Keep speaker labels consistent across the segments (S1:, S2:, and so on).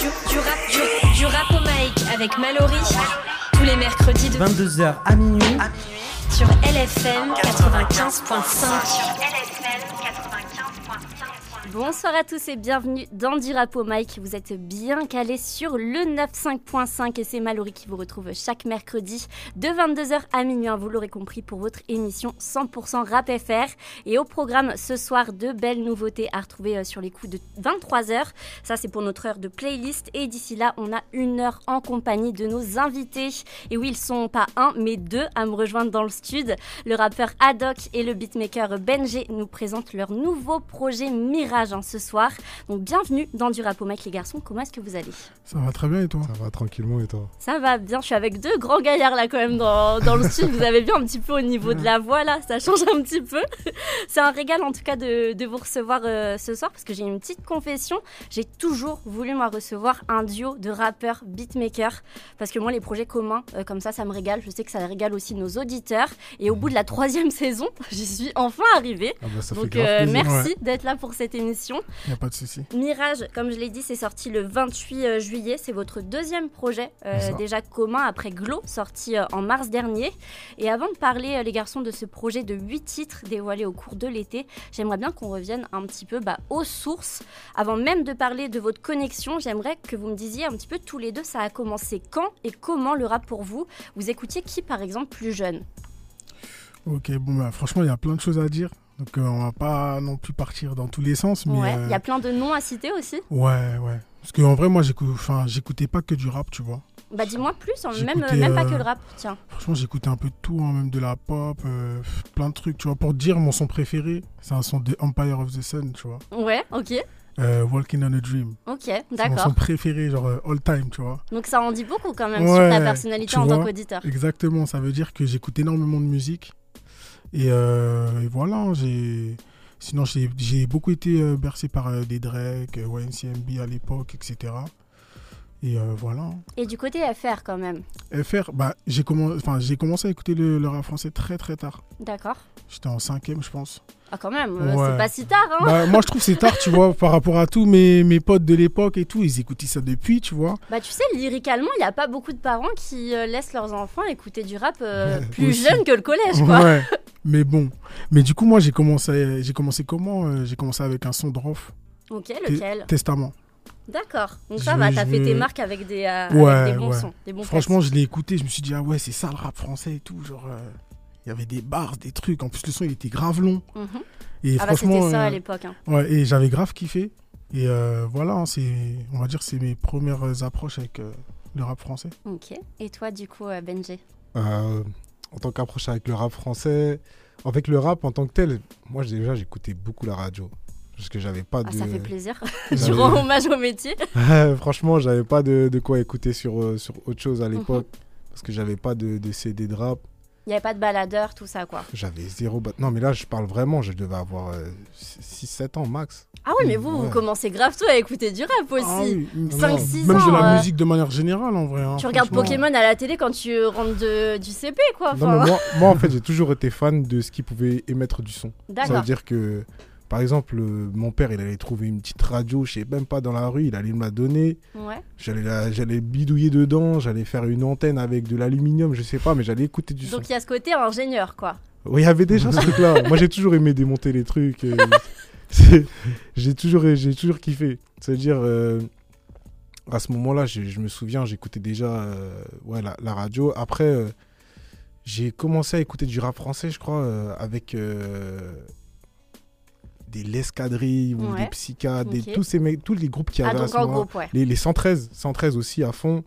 S1: du, du rap, du, du rap au mic avec Mallory. Tous les mercredis de
S2: 22h à minuit.
S1: sur LFM 95.5.
S3: Bonsoir à tous et bienvenue dans du rap au mic. Vous êtes bien calés sur le 95.5 et c'est Mallory qui vous retrouve chaque mercredi de 22h à minuit. hein, Vous l'aurez compris pour votre émission 100% rap FR. Et au programme ce soir, de belles nouveautés à retrouver euh, sur les coups de 23h. Ça, c'est pour notre heure de playlist. Et d'ici là, on a une heure en compagnie de nos invités. Et oui, ils sont pas un, mais deux à me rejoindre dans le stud. Le rappeur Haddock et le beatmaker Benji nous présentent leur nouveau projet Hein, ce soir. Donc bienvenue dans du rap au mec les garçons. Comment est-ce que vous allez?
S4: Ça va très bien et toi?
S5: Ça va tranquillement et toi?
S3: Ça va bien, je suis avec deux grands gaillards là quand même dans, dans le stud. Vous avez vu un petit peu au niveau de la voix là, ça change un petit peu. C'est un régal en tout cas de, de vous recevoir euh, ce soir parce que j'ai une petite confession. J'ai toujours voulu moi recevoir un duo de rappeurs beatmakers parce que moi les projets communs euh, comme ça ça me régale. Je sais que ça régale aussi nos auditeurs et au bout de la troisième saison, j'y suis enfin arrivée.
S5: ah bah, ça
S3: Donc euh,
S5: plaisir.
S3: merci d'être là pour cette émission.
S4: Y a pas de souci.
S3: Mirage, comme je l'ai dit, c'est sorti le 28 euh, juillet. C'est votre deuxième projet euh, déjà commun après Glow, sorti euh, en mars dernier. Et avant de parler, les garçons, de ce projet de 8 titres dévoilés au cours de l'été, j'aimerais bien qu'on revienne un petit peu bah, aux sources. Avant même de parler de votre connexion, j'aimerais que vous me disiez un petit peu tous les deux, ça a commencé quand et comment le rap pour vous? Vous écoutiez qui, par exemple, plus jeune?
S4: Ok, bon, bah, franchement, il y a plein de choses à dire. Donc, euh, on va pas non plus partir dans tous les sens. Mais,
S3: Ouais, il
S4: euh,
S3: y a plein de noms à citer aussi.
S4: ouais, ouais. Parce qu'en vrai, moi, j'écoutais pas que du rap, tu vois.
S3: Bah dis-moi plus, hein, même, même pas
S4: euh,
S3: que le rap, tiens.
S4: Franchement, j'écoutais un peu de tout, hein, même de la pop, euh, plein de trucs, tu vois. Pour dire, mon son préféré, c'est un son de Empire of the Sun, tu vois.
S3: Ouais, ok,
S4: Euh, Walking on a Dream.
S3: ok,
S4: C'est mon
S3: d'accord.
S4: son préféré, genre euh, all time, tu vois.
S3: Donc ça en dit beaucoup quand même sur ta personnalité en tant qu'auditeur.
S4: Exactement, ça veut dire que j'écoute énormément de musique. Et, euh, et voilà, hein, j'ai. Sinon, j'ai beaucoup été euh, bercé par euh, des Drake, YNCMB à l'époque, etc. Et euh, voilà.
S3: Et du côté FR quand même.
S4: FR, bah, j'ai commen- enfin, commencé à écouter le, le rap français très très tard.
S3: D'accord.
S4: J'étais en cinquième, je pense.
S3: Ah quand même, euh,
S4: Ouais.
S3: c'est pas si tard hein.
S4: Bah, moi, je trouve que c'est tard, tu vois, par rapport à tous mes, mes potes de l'époque et tout. Ils écoutaient ça depuis, tu vois.
S3: Bah tu sais, lyricalement, il n'y a pas beaucoup de parents qui euh, laissent leurs enfants écouter du rap euh,
S4: Ouais,
S3: plus
S4: aussi.
S3: jeune que le collège quoi.
S4: Ouais. Mais bon. Mais du coup, moi, j'ai commencé, j'ai commencé comment J'ai commencé avec un son de Rof,
S3: Ok, lequel?
S4: Testament.
S3: D'accord. Donc
S4: Je
S3: ça va, t'as
S4: je
S3: fait tes marques avec des, euh,
S4: Ouais,
S3: avec des bons
S4: ouais.
S3: sons, des bons
S4: Franchement, je l'ai écouté, je me suis dit, ah ouais, c'est ça le rap français et tout. Genre, euh, il y avait des bars, des trucs. En plus, le son, il était grave long.
S3: Mhm.
S4: Et
S3: Ah bah
S4: franchement,
S3: c'était ça à
S4: euh,
S3: l'époque. hein.
S4: ouais, et j'avais grave kiffé. Et euh, voilà, hein, c'est, on va dire, c'est mes premières approches avec euh, le rap français.
S3: Ok. Et toi du coup, Benji?
S5: Euh, En tant qu'approche avec le rap français, avec le rap en tant que tel, moi j'ai- déjà j'écoutais beaucoup la radio. Parce que j'avais pas
S3: Ah
S5: de.
S3: ça fait plaisir. Tu rends hommage au métier.
S5: Franchement, j'avais pas de, de quoi écouter sur, euh, sur autre chose à
S3: Mhm.
S5: l'époque. Parce que j'avais pas de, de CD de rap.
S3: Il n'y avait pas de baladeur, tout ça quoi.
S5: J'avais zéro. ba- Non, mais là, je parle vraiment, je devais avoir 6-7 ans max.
S3: Ah oui, mais vous, vous commencez grave tôt à écouter du rap aussi.
S4: Ah oui,
S3: Cinq,
S4: non,
S3: six
S4: Même de
S3: ans,
S4: la
S3: euh,
S4: musique de manière générale, en vrai. hein,
S3: Tu regardes. Pokémon à la télé quand tu rentres de, du CP, quoi.
S5: Non, mais moi, moi, en fait, j'ai toujours été fan de ce qui pouvait émettre du son. Ça
S3: D'accord.
S5: veut dire que, par exemple, euh, mon père, il allait trouver une petite radio, je sais même pas, dans la rue, il allait me la donner.
S3: Ouais.
S5: J'allais la- j'allais bidouiller dedans, j'allais faire une antenne avec de l'aluminium, je sais pas, mais j'allais écouter du son.
S3: Donc il y a ce côté ingénieur, quoi.
S5: Oui, il y avait déjà ce truc-là. Moi, j'ai toujours aimé démonter les trucs. euh, j'ai toujours, j'ai toujours kiffé. C'est-à-dire, euh, à ce moment-là, je, je me souviens, j'écoutais déjà euh, ouais, la, la radio. Après, j'ai commencé à écouter du rap français, je crois, euh, avec euh, des Lescadrilles ou
S3: Ouais.
S5: des Psycha, des, tous, ces tous les groupes qui
S3: Ah,
S5: avaient à ce
S3: en
S5: moment-là.
S3: groupe, ouais.
S5: Les, les 113, 113 aussi à fond.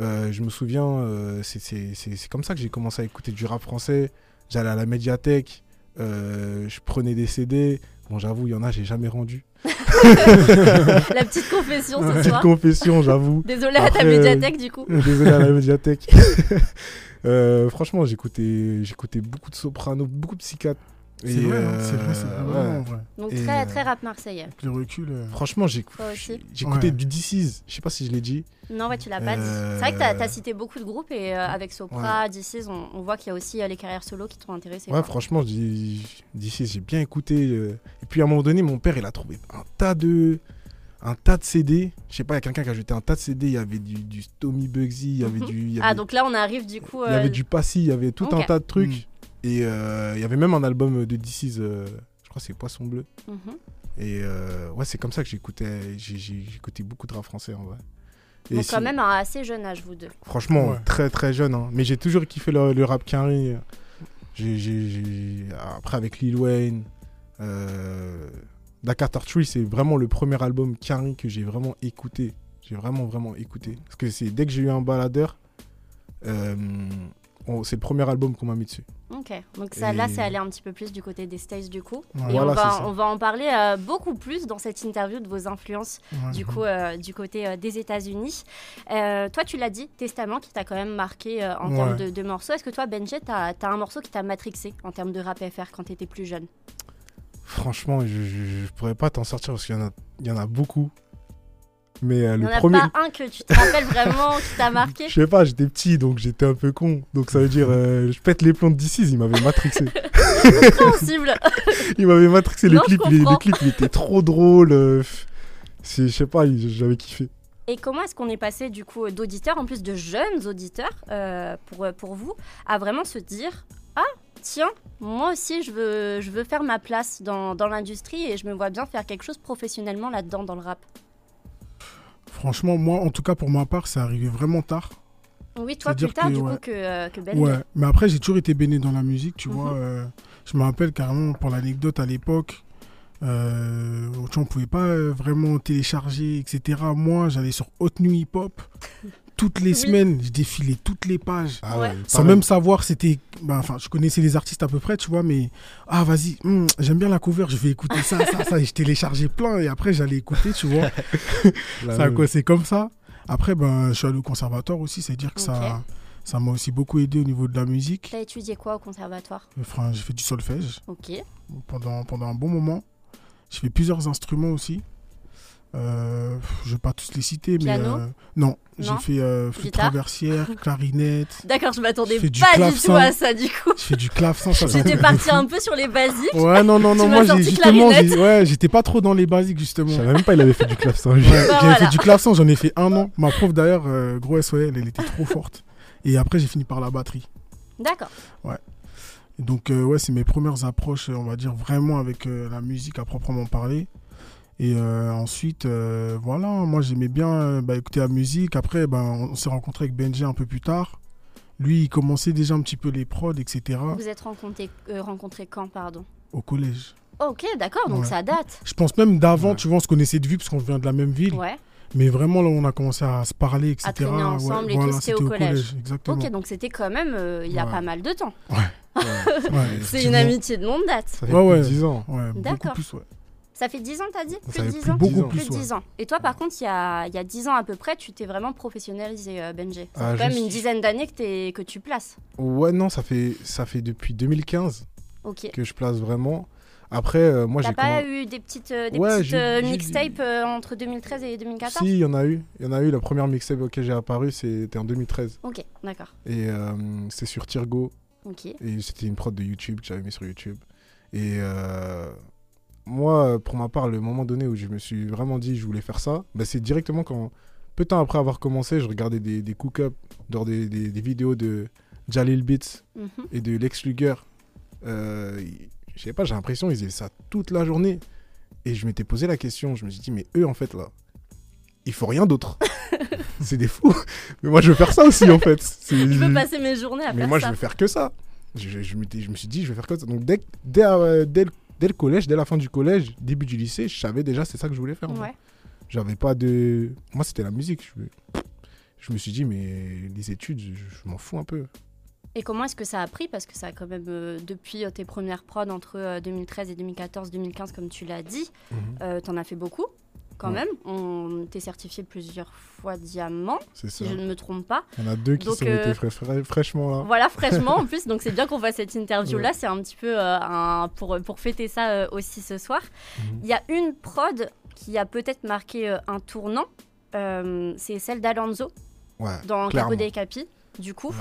S5: Euh, je me souviens, euh, c'est- comme ça que j'ai commencé à écouter du rap français. J'allais à la médiathèque, euh, je prenais des CD. Bon, j'avoue, il y en a, j'ai jamais rendu.
S3: La petite confession ce
S5: Petite
S3: soir.
S5: confession, j'avoue.
S3: Désolé à ta
S5: Après,
S3: médiathèque, du coup.
S5: Désolé à la médiathèque. Euh, franchement, j'écoutais j'écoutais beaucoup de soprano, beaucoup de psychiatres.
S4: C'est vrai, hein, c'est vrai, c'est
S5: euh,
S4: vraiment
S5: ouais.
S4: vrai.
S3: Donc
S5: Et,
S3: très,
S5: euh,
S3: très rap marseillais.
S4: Avec le recul. euh,
S5: Franchement, j'ai écouté
S4: Ouais.
S5: du DC's. Je sais pas si je l'ai dit.
S3: Non, ouais, tu l'as pas dit. C'est vrai que t'as as cité beaucoup de groupes et euh, avec Sopra, DC's, on, on voit qu'il y a aussi euh, les carrières solo qui t'ont intéressé.
S5: Ouais,
S3: quoi.
S5: franchement, j'ai- d'ici, j'ai bien écouté. euh. Et puis à un moment donné, mon père, il a trouvé un tas de, un tas de CD. Je sais pas, il y a quelqu'un qui a jeté un tas de CD. Il y avait du, du Tommy Bugsy, il y avait
S3: Mhm.
S5: du.
S3: Ah, donc là, on arrive du coup.
S5: il y avait du Passy, il y avait tout un tas de trucs.
S4: Mm.
S5: Et euh, il y avait même un album de DC's, euh, je crois que c'est Poisson Bleu.
S3: mhm.
S5: Et euh, ouais, c'est comme ça que j'écoutais, j'écoutais beaucoup de rap français en vrai. Et
S3: Donc, quand même, un assez jeune âge, vous deux.
S5: Franchement,
S4: Ouais.
S5: très très jeune. hein. Mais j'ai toujours kiffé le, le rap j'ai- Après, avec Lil Wayne, euh... Dakar Tree, c'est vraiment le premier album carré que j'ai vraiment écouté. J'ai vraiment vraiment écouté. Parce que c'est dès que j'ai eu un baladeur, euh, c'est le premier album qu'on m'a mis dessus.
S3: Ok, donc ça, là, c'est aller un petit peu plus du côté des States du coup.
S4: Ouais.
S3: Et
S5: Voilà,
S3: on, va,
S5: ça.
S3: on va en parler euh, beaucoup plus dans cette interview de vos influences
S4: Ouais.
S3: du coup euh, du côté euh, des États-Unis. Toi, tu l'as dit, Testament qui t'a quand même marqué en
S4: Ouais.
S3: termes de, de morceaux. Est-ce que toi, Benji, t'as as un morceau qui t'a matrixé en termes de rap FR quand t'étais plus jeune?
S5: Franchement, je, je, je pourrais pas t'en sortir parce qu'il y en a beaucoup. Mais euh,
S3: Il n'y
S5: le
S3: en a
S5: premier,
S3: pas un que tu te rappelles vraiment qui t'a marqué
S5: Je sais pas, j'étais petit donc j'étais un peu con. Donc ça veut dire, euh, je pète les plombs d'ici, il m'avait matrixé.
S3: Compréhensible
S5: il m'avait matrixé, le clip, il,
S3: comprends.
S5: le clip il était trop drôle. euh, je sais pas, il- j'avais kiffé.
S3: Et comment est-ce qu'on est passé du coup d'auditeurs, en plus de jeunes auditeurs, euh, pour, pour vous, à vraiment se dire Ah, tiens, moi aussi je veux, je veux faire ma place dans, dans l'industrie et je me vois bien faire quelque chose professionnellement là-dedans dans le rap?
S4: Franchement, moi, en tout cas, pour ma part, c'est arrivé vraiment tard.
S3: Oui, toi plus tard
S4: que,
S3: du
S4: ouais.
S3: coup que, euh, que Ben.
S4: Ouais, mais après, j'ai toujours été baigné dans la musique, tu
S3: Mhm.
S4: vois. euh, je me rappelle carrément, pour l'anecdote, à l'époque, euh, on pouvait pas euh, vraiment télécharger, etc. Moi, j'allais sur Hot New Hip Hop. Toutes les
S3: Oui.
S4: semaines, je défilais toutes les pages.
S5: Ah
S3: Ouais.
S4: Sans même savoir, c'était. bah, Enfin, je connaissais les artistes à peu près, tu vois, mais. Ah, vas-y, hum, j'aime bien la cover, je vais écouter ça, ça, ça. Et je téléchargeais plein, et après, j'allais écouter, tu vois. Ça a c'est comme ça. Après, ben, je suis allé au conservatoire aussi, c'est-à-dire que ça. Ça m'a aussi beaucoup aidé au niveau de la musique.
S3: T'as étudié quoi au conservatoire?
S4: Enfin, j'ai fait du solfège
S3: Ok.
S4: pendant, pendant un bon moment. J'ai fait plusieurs instruments aussi. Euh, je vais pas tous les citer,
S3: Piano
S4: mais euh, non, j'ai fait euh, flûte traversière, clarinette.
S3: D'accord, je m'attendais pas du tout à ça du coup.
S4: Je fais du clavecin.
S3: J'étais partie un peu sur les basiques.
S4: Ouais, non, non, non,
S3: Tu
S4: moi justement, ouais, j'étais pas trop dans les basiques justement.
S5: Je savais même pas il avait fait du clavecin.
S4: Ouais,
S3: Bah,
S4: j'avais
S3: voilà.
S4: fait du clavecin, j'en ai fait un an. Ma prof d'ailleurs, euh, gros SOL, elle était trop forte. Et après, j'ai fini par la batterie.
S3: D'accord.
S4: Et donc, euh, ouais, c'est mes premières approches, on va dire, vraiment avec euh, la musique à proprement parler. Et euh, ensuite, euh, voilà, moi j'aimais bien euh, bah, écouter la musique. Après, ben, on s'est rencontré avec Benji un peu plus tard. Lui, il commençait déjà un petit peu les prods, etc.
S3: Vous êtes rencontrés, euh, rencontrés quand, pardon?
S4: Au collège.
S3: Ok, d'accord, donc
S4: Ouais.
S3: ça date.
S4: Je pense même d'avant,
S5: Ouais.
S4: tu vois, on se connaissait de vue parce qu'on vient de la même ville.
S3: Ouais.
S4: Mais vraiment, là, on a commencé à se parler, etc.
S3: À traîner ensemble et tout,
S4: voilà,
S3: c'était au collège.
S4: exactement.
S3: Ok, donc c'était quand même euh, il y a
S4: Ouais.
S3: pas mal de temps.
S5: Ouais.
S4: Ouais,
S3: C'est une amitié de longue date.
S5: Ça fait
S4: Ouais,
S5: plus
S4: ouais.
S5: de 10 ans.
S4: Ouais, beaucoup
S3: D'accord.
S4: plus, ouais.
S3: Ça fait 10 ans, t'as dit Plus de 10
S5: plus
S3: ans
S4: Beaucoup
S5: 10 ans.
S4: plus,
S3: Plus de
S4: ouais.
S3: 10 ans. Et toi, par contre, il y a, il y a 10 ans à peu près, tu t'es vraiment professionnalisé, euh, Benji. Ça
S5: Ah,
S3: fait quand même une dizaine d'années que, t'es- que tu places.
S5: Ouais, non, ça fait, ça fait depuis 2015
S3: Ok.
S5: que je place vraiment. Après, euh, moi
S3: T'as
S5: j'ai
S3: pas
S5: commen-
S3: eu des petites, euh, des
S5: Ouais,
S3: petites
S5: j'ai-
S3: euh,
S5: j'ai-
S3: mixtapes euh, entre 2013 et 2014
S5: Si, il y en a eu. Il y en a eu. La première mixtape auquel j'ai apparu, c'était en 2013.
S3: Ok, d'accord.
S5: Et euh, c'est sur Tirgo.
S3: Ok.
S5: Et c'était une prod de YouTube que j'avais mis sur YouTube. Et euh, moi, pour ma part, le moment donné où je me suis vraiment dit je voulais faire ça, bah, c'est directement quand, peu de temps après avoir commencé, je regardais des, des cook-up, des, des, des vidéos de Jalil Beats
S3: Mhm.
S5: et de Lex Luger. Euh, je sais pas, j'ai l'impression qu'ils faisaient ça toute la journée. Et je m'étais posé la question, je me suis dit, mais eux, en fait, là, il faut rien d'autre. c'est des fous. Mais moi, je veux faire ça aussi, en fait.
S3: Je veux passer mes journées à
S5: mais
S3: faire
S5: moi,
S3: ça.
S5: je veux faire que ça. Je, je, me suis dit, je vais faire que ça. Donc, dès, dès, euh, dès, le, dès le collège, dès la fin du collège, début du lycée, je savais déjà c'est ça que je voulais faire.
S3: Ouais.
S5: J'avais pas de. Moi, c'était la musique. Je, je me suis dit, mais les études, je, je m'en fous un peu.
S3: Et comment est-ce que ça a pris? Parce que ça a quand même, euh, depuis euh, tes premières prods entre euh, 2013 et 2014-2015, comme tu l'as dit, euh, t'en as fait beaucoup quand
S5: Ouais.
S3: même. On t'est certifié plusieurs fois diamant, si
S5: ça.
S3: je ne me trompe pas.
S5: Il y en a deux qui
S3: Donc,
S5: sont
S3: euh,
S5: été fra- fra- fraîchement là.
S3: Voilà, fraîchement en plus. Donc c'est bien qu'on fasse cette interview-là. C'est un petit peu euh, un, pour, pour fêter ça euh, aussi ce soir.
S5: Mhm.
S3: Il y a une prod qui a peut-être marqué euh, un tournant. C'est celle d'Alonso
S5: Ouais.
S3: dans
S5: clairement.
S3: Capo dei Capi, du coup.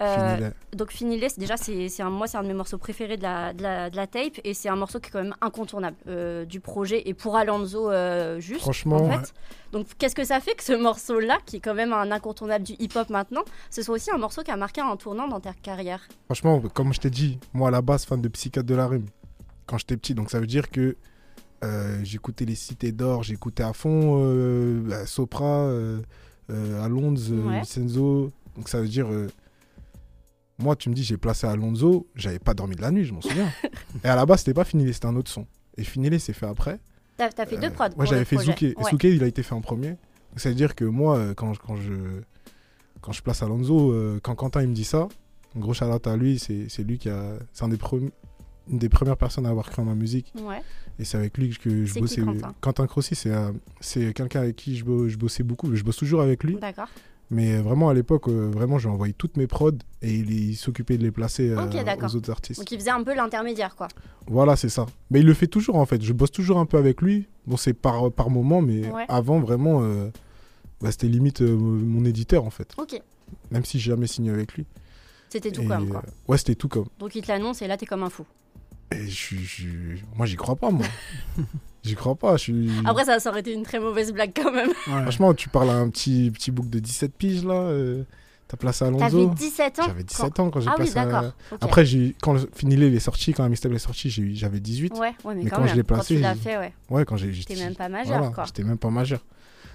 S3: Euh, donc Finilé, c'est- déjà, c'est un, moi, c'est un de mes morceaux préférés de la, de la, de la tape et c'est un morceau qui est quand même incontournable euh, du projet et pour Alonso euh, juste.
S5: Franchement,
S3: en fait. Donc qu'est-ce que ça fait que ce morceau-là, qui est quand même un incontournable du hip-hop maintenant, ce soit aussi un morceau qui a marqué un tournant dans ta carrière?
S5: Franchement, comme je t'ai dit, moi à la base, fan de Psychiatre de la Rime, quand j'étais petit. Donc ça veut dire que euh, j'écoutais les Cités d'Or, j'écoutais à fond bah, Sopra, Alonso,
S3: Ouais.
S5: Vincenzo. Donc ça veut dire. Moi, tu me dis, j'ai placé Alonso, j'avais pas dormi de la nuit, je m'en souviens. Et à la base, c'était pas Finilé, c'était un autre son. Et Finilé, c'est fait après.
S3: T'as as fait deux
S5: Euh,
S3: prods
S5: Moi, j'avais fait. Zouké. Et
S3: Ouais.
S5: Zouké, il a été fait en premier. Donc, ça veut dire que moi, euh, quand, quand, je, quand je place Alonso, euh, quand Quentin il me dit ça, gros shout à lui, c'est lui qui a. C'est un des premi- une des premières personnes à avoir créé ma musique.
S3: Ouais.
S5: Et c'est avec lui que je
S3: qui,
S5: bossais.
S3: Quentin?
S5: Quentin Crossi, c'est euh, c'est quelqu'un avec qui je, je bossais beaucoup. Je bosse toujours avec lui.
S3: D'accord.
S5: Mais euh, vraiment, à l'époque, euh, vraiment, j'ai envoyé toutes mes prods et il, il s'occupait de les placer euh, aux autres artistes.
S3: Donc il faisait un peu l'intermédiaire, quoi.
S5: Voilà, c'est ça. Mais il le fait toujours en fait. Je bosse toujours un peu avec lui. Bon, c'est par, par moment, mais
S3: Ouais.
S5: avant, vraiment, euh, bah, c'était limite euh, mon éditeur en fait.
S3: Ok.
S5: Même si j'ai jamais signé avec lui.
S3: C'était tout
S5: Et,
S3: comme, quoi.
S5: euh, ouais, c'était tout comme.
S3: Donc il te l'annonce et là, t'es comme un fou.
S5: Et je suis. je- Moi, j'y crois pas, moi. j'y crois pas. Je suis...
S3: Après, ça, ça aurait été une très mauvaise blague quand même.
S4: Ouais.
S5: Franchement, tu parles à un petit, petit bouc de 17 piges là. euh, T'as placé
S3: T'avais
S5: Alonso.
S3: 17 ans
S5: J'avais 17 ans quand j'ai
S3: Ah oui,
S5: placé. à-
S3: d'accord. ok.
S5: Après, j'ai- quand le Finilé il est sorti, quand la mixtape est sortie, j'ai eu- j'avais 18.
S3: Ouais, ouais, mais,
S5: Mais
S3: quand,
S5: quand je
S3: même,
S5: l'ai
S3: quand
S5: placé,
S3: tu l'as
S5: j'ai-
S3: fait, ouais.
S5: Ouais, quand j'ai. J'étais-
S3: même pas majeur,
S5: Voilà,
S3: quoi.
S5: J'étais même pas majeur.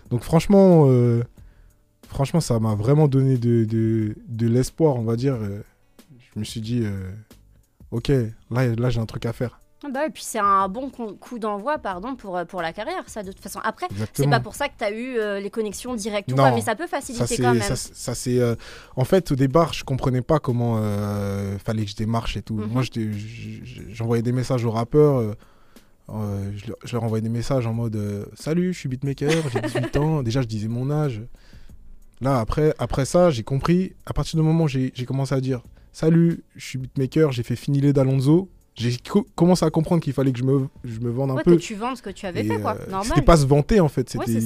S5: Donc franchement, euh, franchement, ça m'a vraiment donné de, de, de l'espoir, on va dire. Euh, Je me suis dit, euh, ok, là, là j'ai un truc à faire.
S3: Ah bah, et puis c'est un bon coup d'envoi, pardon, pour, euh, pour la carrière, ça, de toute façon. Après, c'est pas pour ça que t'as eu euh, les connexions directes ou mais ça peut
S5: ça,
S3: faciliter
S5: c'est,
S3: quand même.
S5: ça, ça, c'est, euh, en fait, au départ, je comprenais pas comment euh, fallait que je démarche et tout.
S3: Mhm.
S5: Moi, j'envoyais des messages aux rappeurs. je, leur, je leur envoyais des messages en mode Salut, je suis beatmaker, j'ai 18 ans. Déjà, je disais mon âge. Là, après, après ça, j'ai compris. À partir du moment où j'ai j'ai commencé à dire Salut, je suis beatmaker, j'ai fait Finilé d'Alonso. J'ai co- commencé à comprendre qu'il fallait que je me, je me vende un
S3: Ouais,
S5: peu.
S3: que tu vendes ce que tu avais
S5: Et,
S3: fait, quoi.
S5: euh,
S3: Normal.
S5: C'était pas se vanter en fait,
S3: Ouais,
S5: c'était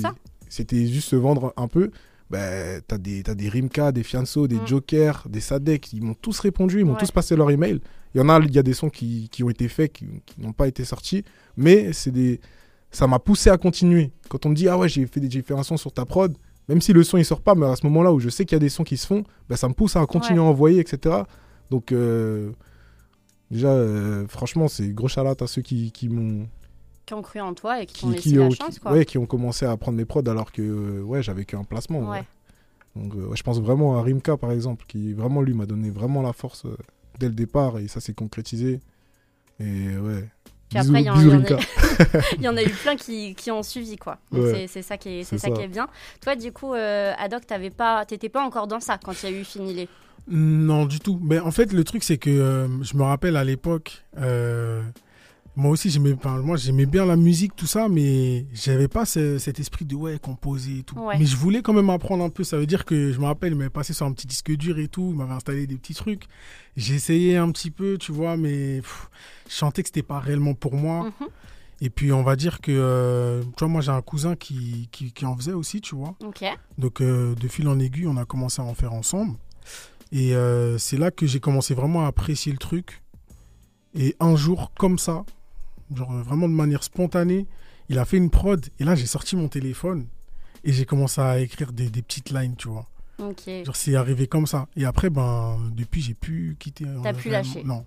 S5: c'était juste se vendre un peu. Bah, t'as des, des Rimka, des Fianso, des
S3: Mm.
S5: Joker, des Sadek, ils m'ont tous répondu, ils m'ont
S3: Ouais.
S5: tous passé leur email. Il y en a, il y a des sons qui, qui ont été faits, qui, qui n'ont pas été sortis, mais c'est des, ça m'a poussé à continuer. Quand on me dit ah ouais j'ai fait, des- fait un son sur ta prod, même si le son il sort pas, mais à ce moment-là où je sais qu'il y a des sons qui se font, bah, ça me pousse à continuer
S3: Ouais.
S5: à envoyer, etc. Donc euh, déjà euh, franchement c'est gros shout à ceux qui, qui m'ont
S3: Qui ont cru en toi et qui t'ont
S5: qui,
S3: laissé
S5: qui
S3: la
S5: ont,
S3: chance,
S5: qui-
S3: quoi.
S5: ouais, qui ont commencé à prendre mes prods alors que euh, ouais, j'avais qu'un placement.
S3: Ouais.
S5: ouais. Donc euh, ouais, je pense vraiment à Rimka par exemple, qui vraiment lui m'a donné vraiment la force dès le départ et ça s'est concrétisé. Et ouais.
S3: Puis
S5: bisous,
S3: après, il y y en a-
S5: Rimka.
S3: Il y en a eu plein qui, qui ont suivi, quoi.
S5: Ouais.
S3: c'est- c'est ça, qui est, ça
S5: ça.
S3: qui est bien. Toi, du coup, euh, Adoc, t'avais pas, t'étais pas encore dans ça quand il y a eu Finilé?
S4: Non, du tout. Mais en fait, le truc, c'est que euh, je me rappelle à l'époque, euh, moi aussi, j'aimais, enfin, moi, j'aimais bien la musique, tout ça, mais j'avais pas ce- cet esprit de ouais, composer et tout.
S3: Ouais.
S4: Mais je voulais quand même apprendre un peu. Ça veut dire que je me rappelle, il m'avait passé sur un petit disque dur et tout, il m'avait installé des petits trucs. J'ai essayé un petit peu, tu vois, mais pff, je sentais que c'était pas réellement pour moi.
S3: Mhm.
S4: Et puis, on va dire que, euh, tu vois, moi, j'ai un cousin qui, qui, qui en faisait aussi, tu vois. Donc euh, de fil en aiguille, on a commencé à en faire ensemble. Et euh, c'est là que j'ai commencé vraiment à apprécier le truc. Et un jour, comme ça, genre euh, vraiment de manière spontanée, il a fait une prod. Et là, j'ai sorti mon téléphone et j'ai commencé à écrire des, des petites lines, tu vois.
S3: Ok.
S4: Genre c'est arrivé comme ça. Et après, ben, depuis, j'ai pu quitter. euh,
S3: T'as pu lâcher.
S4: Non.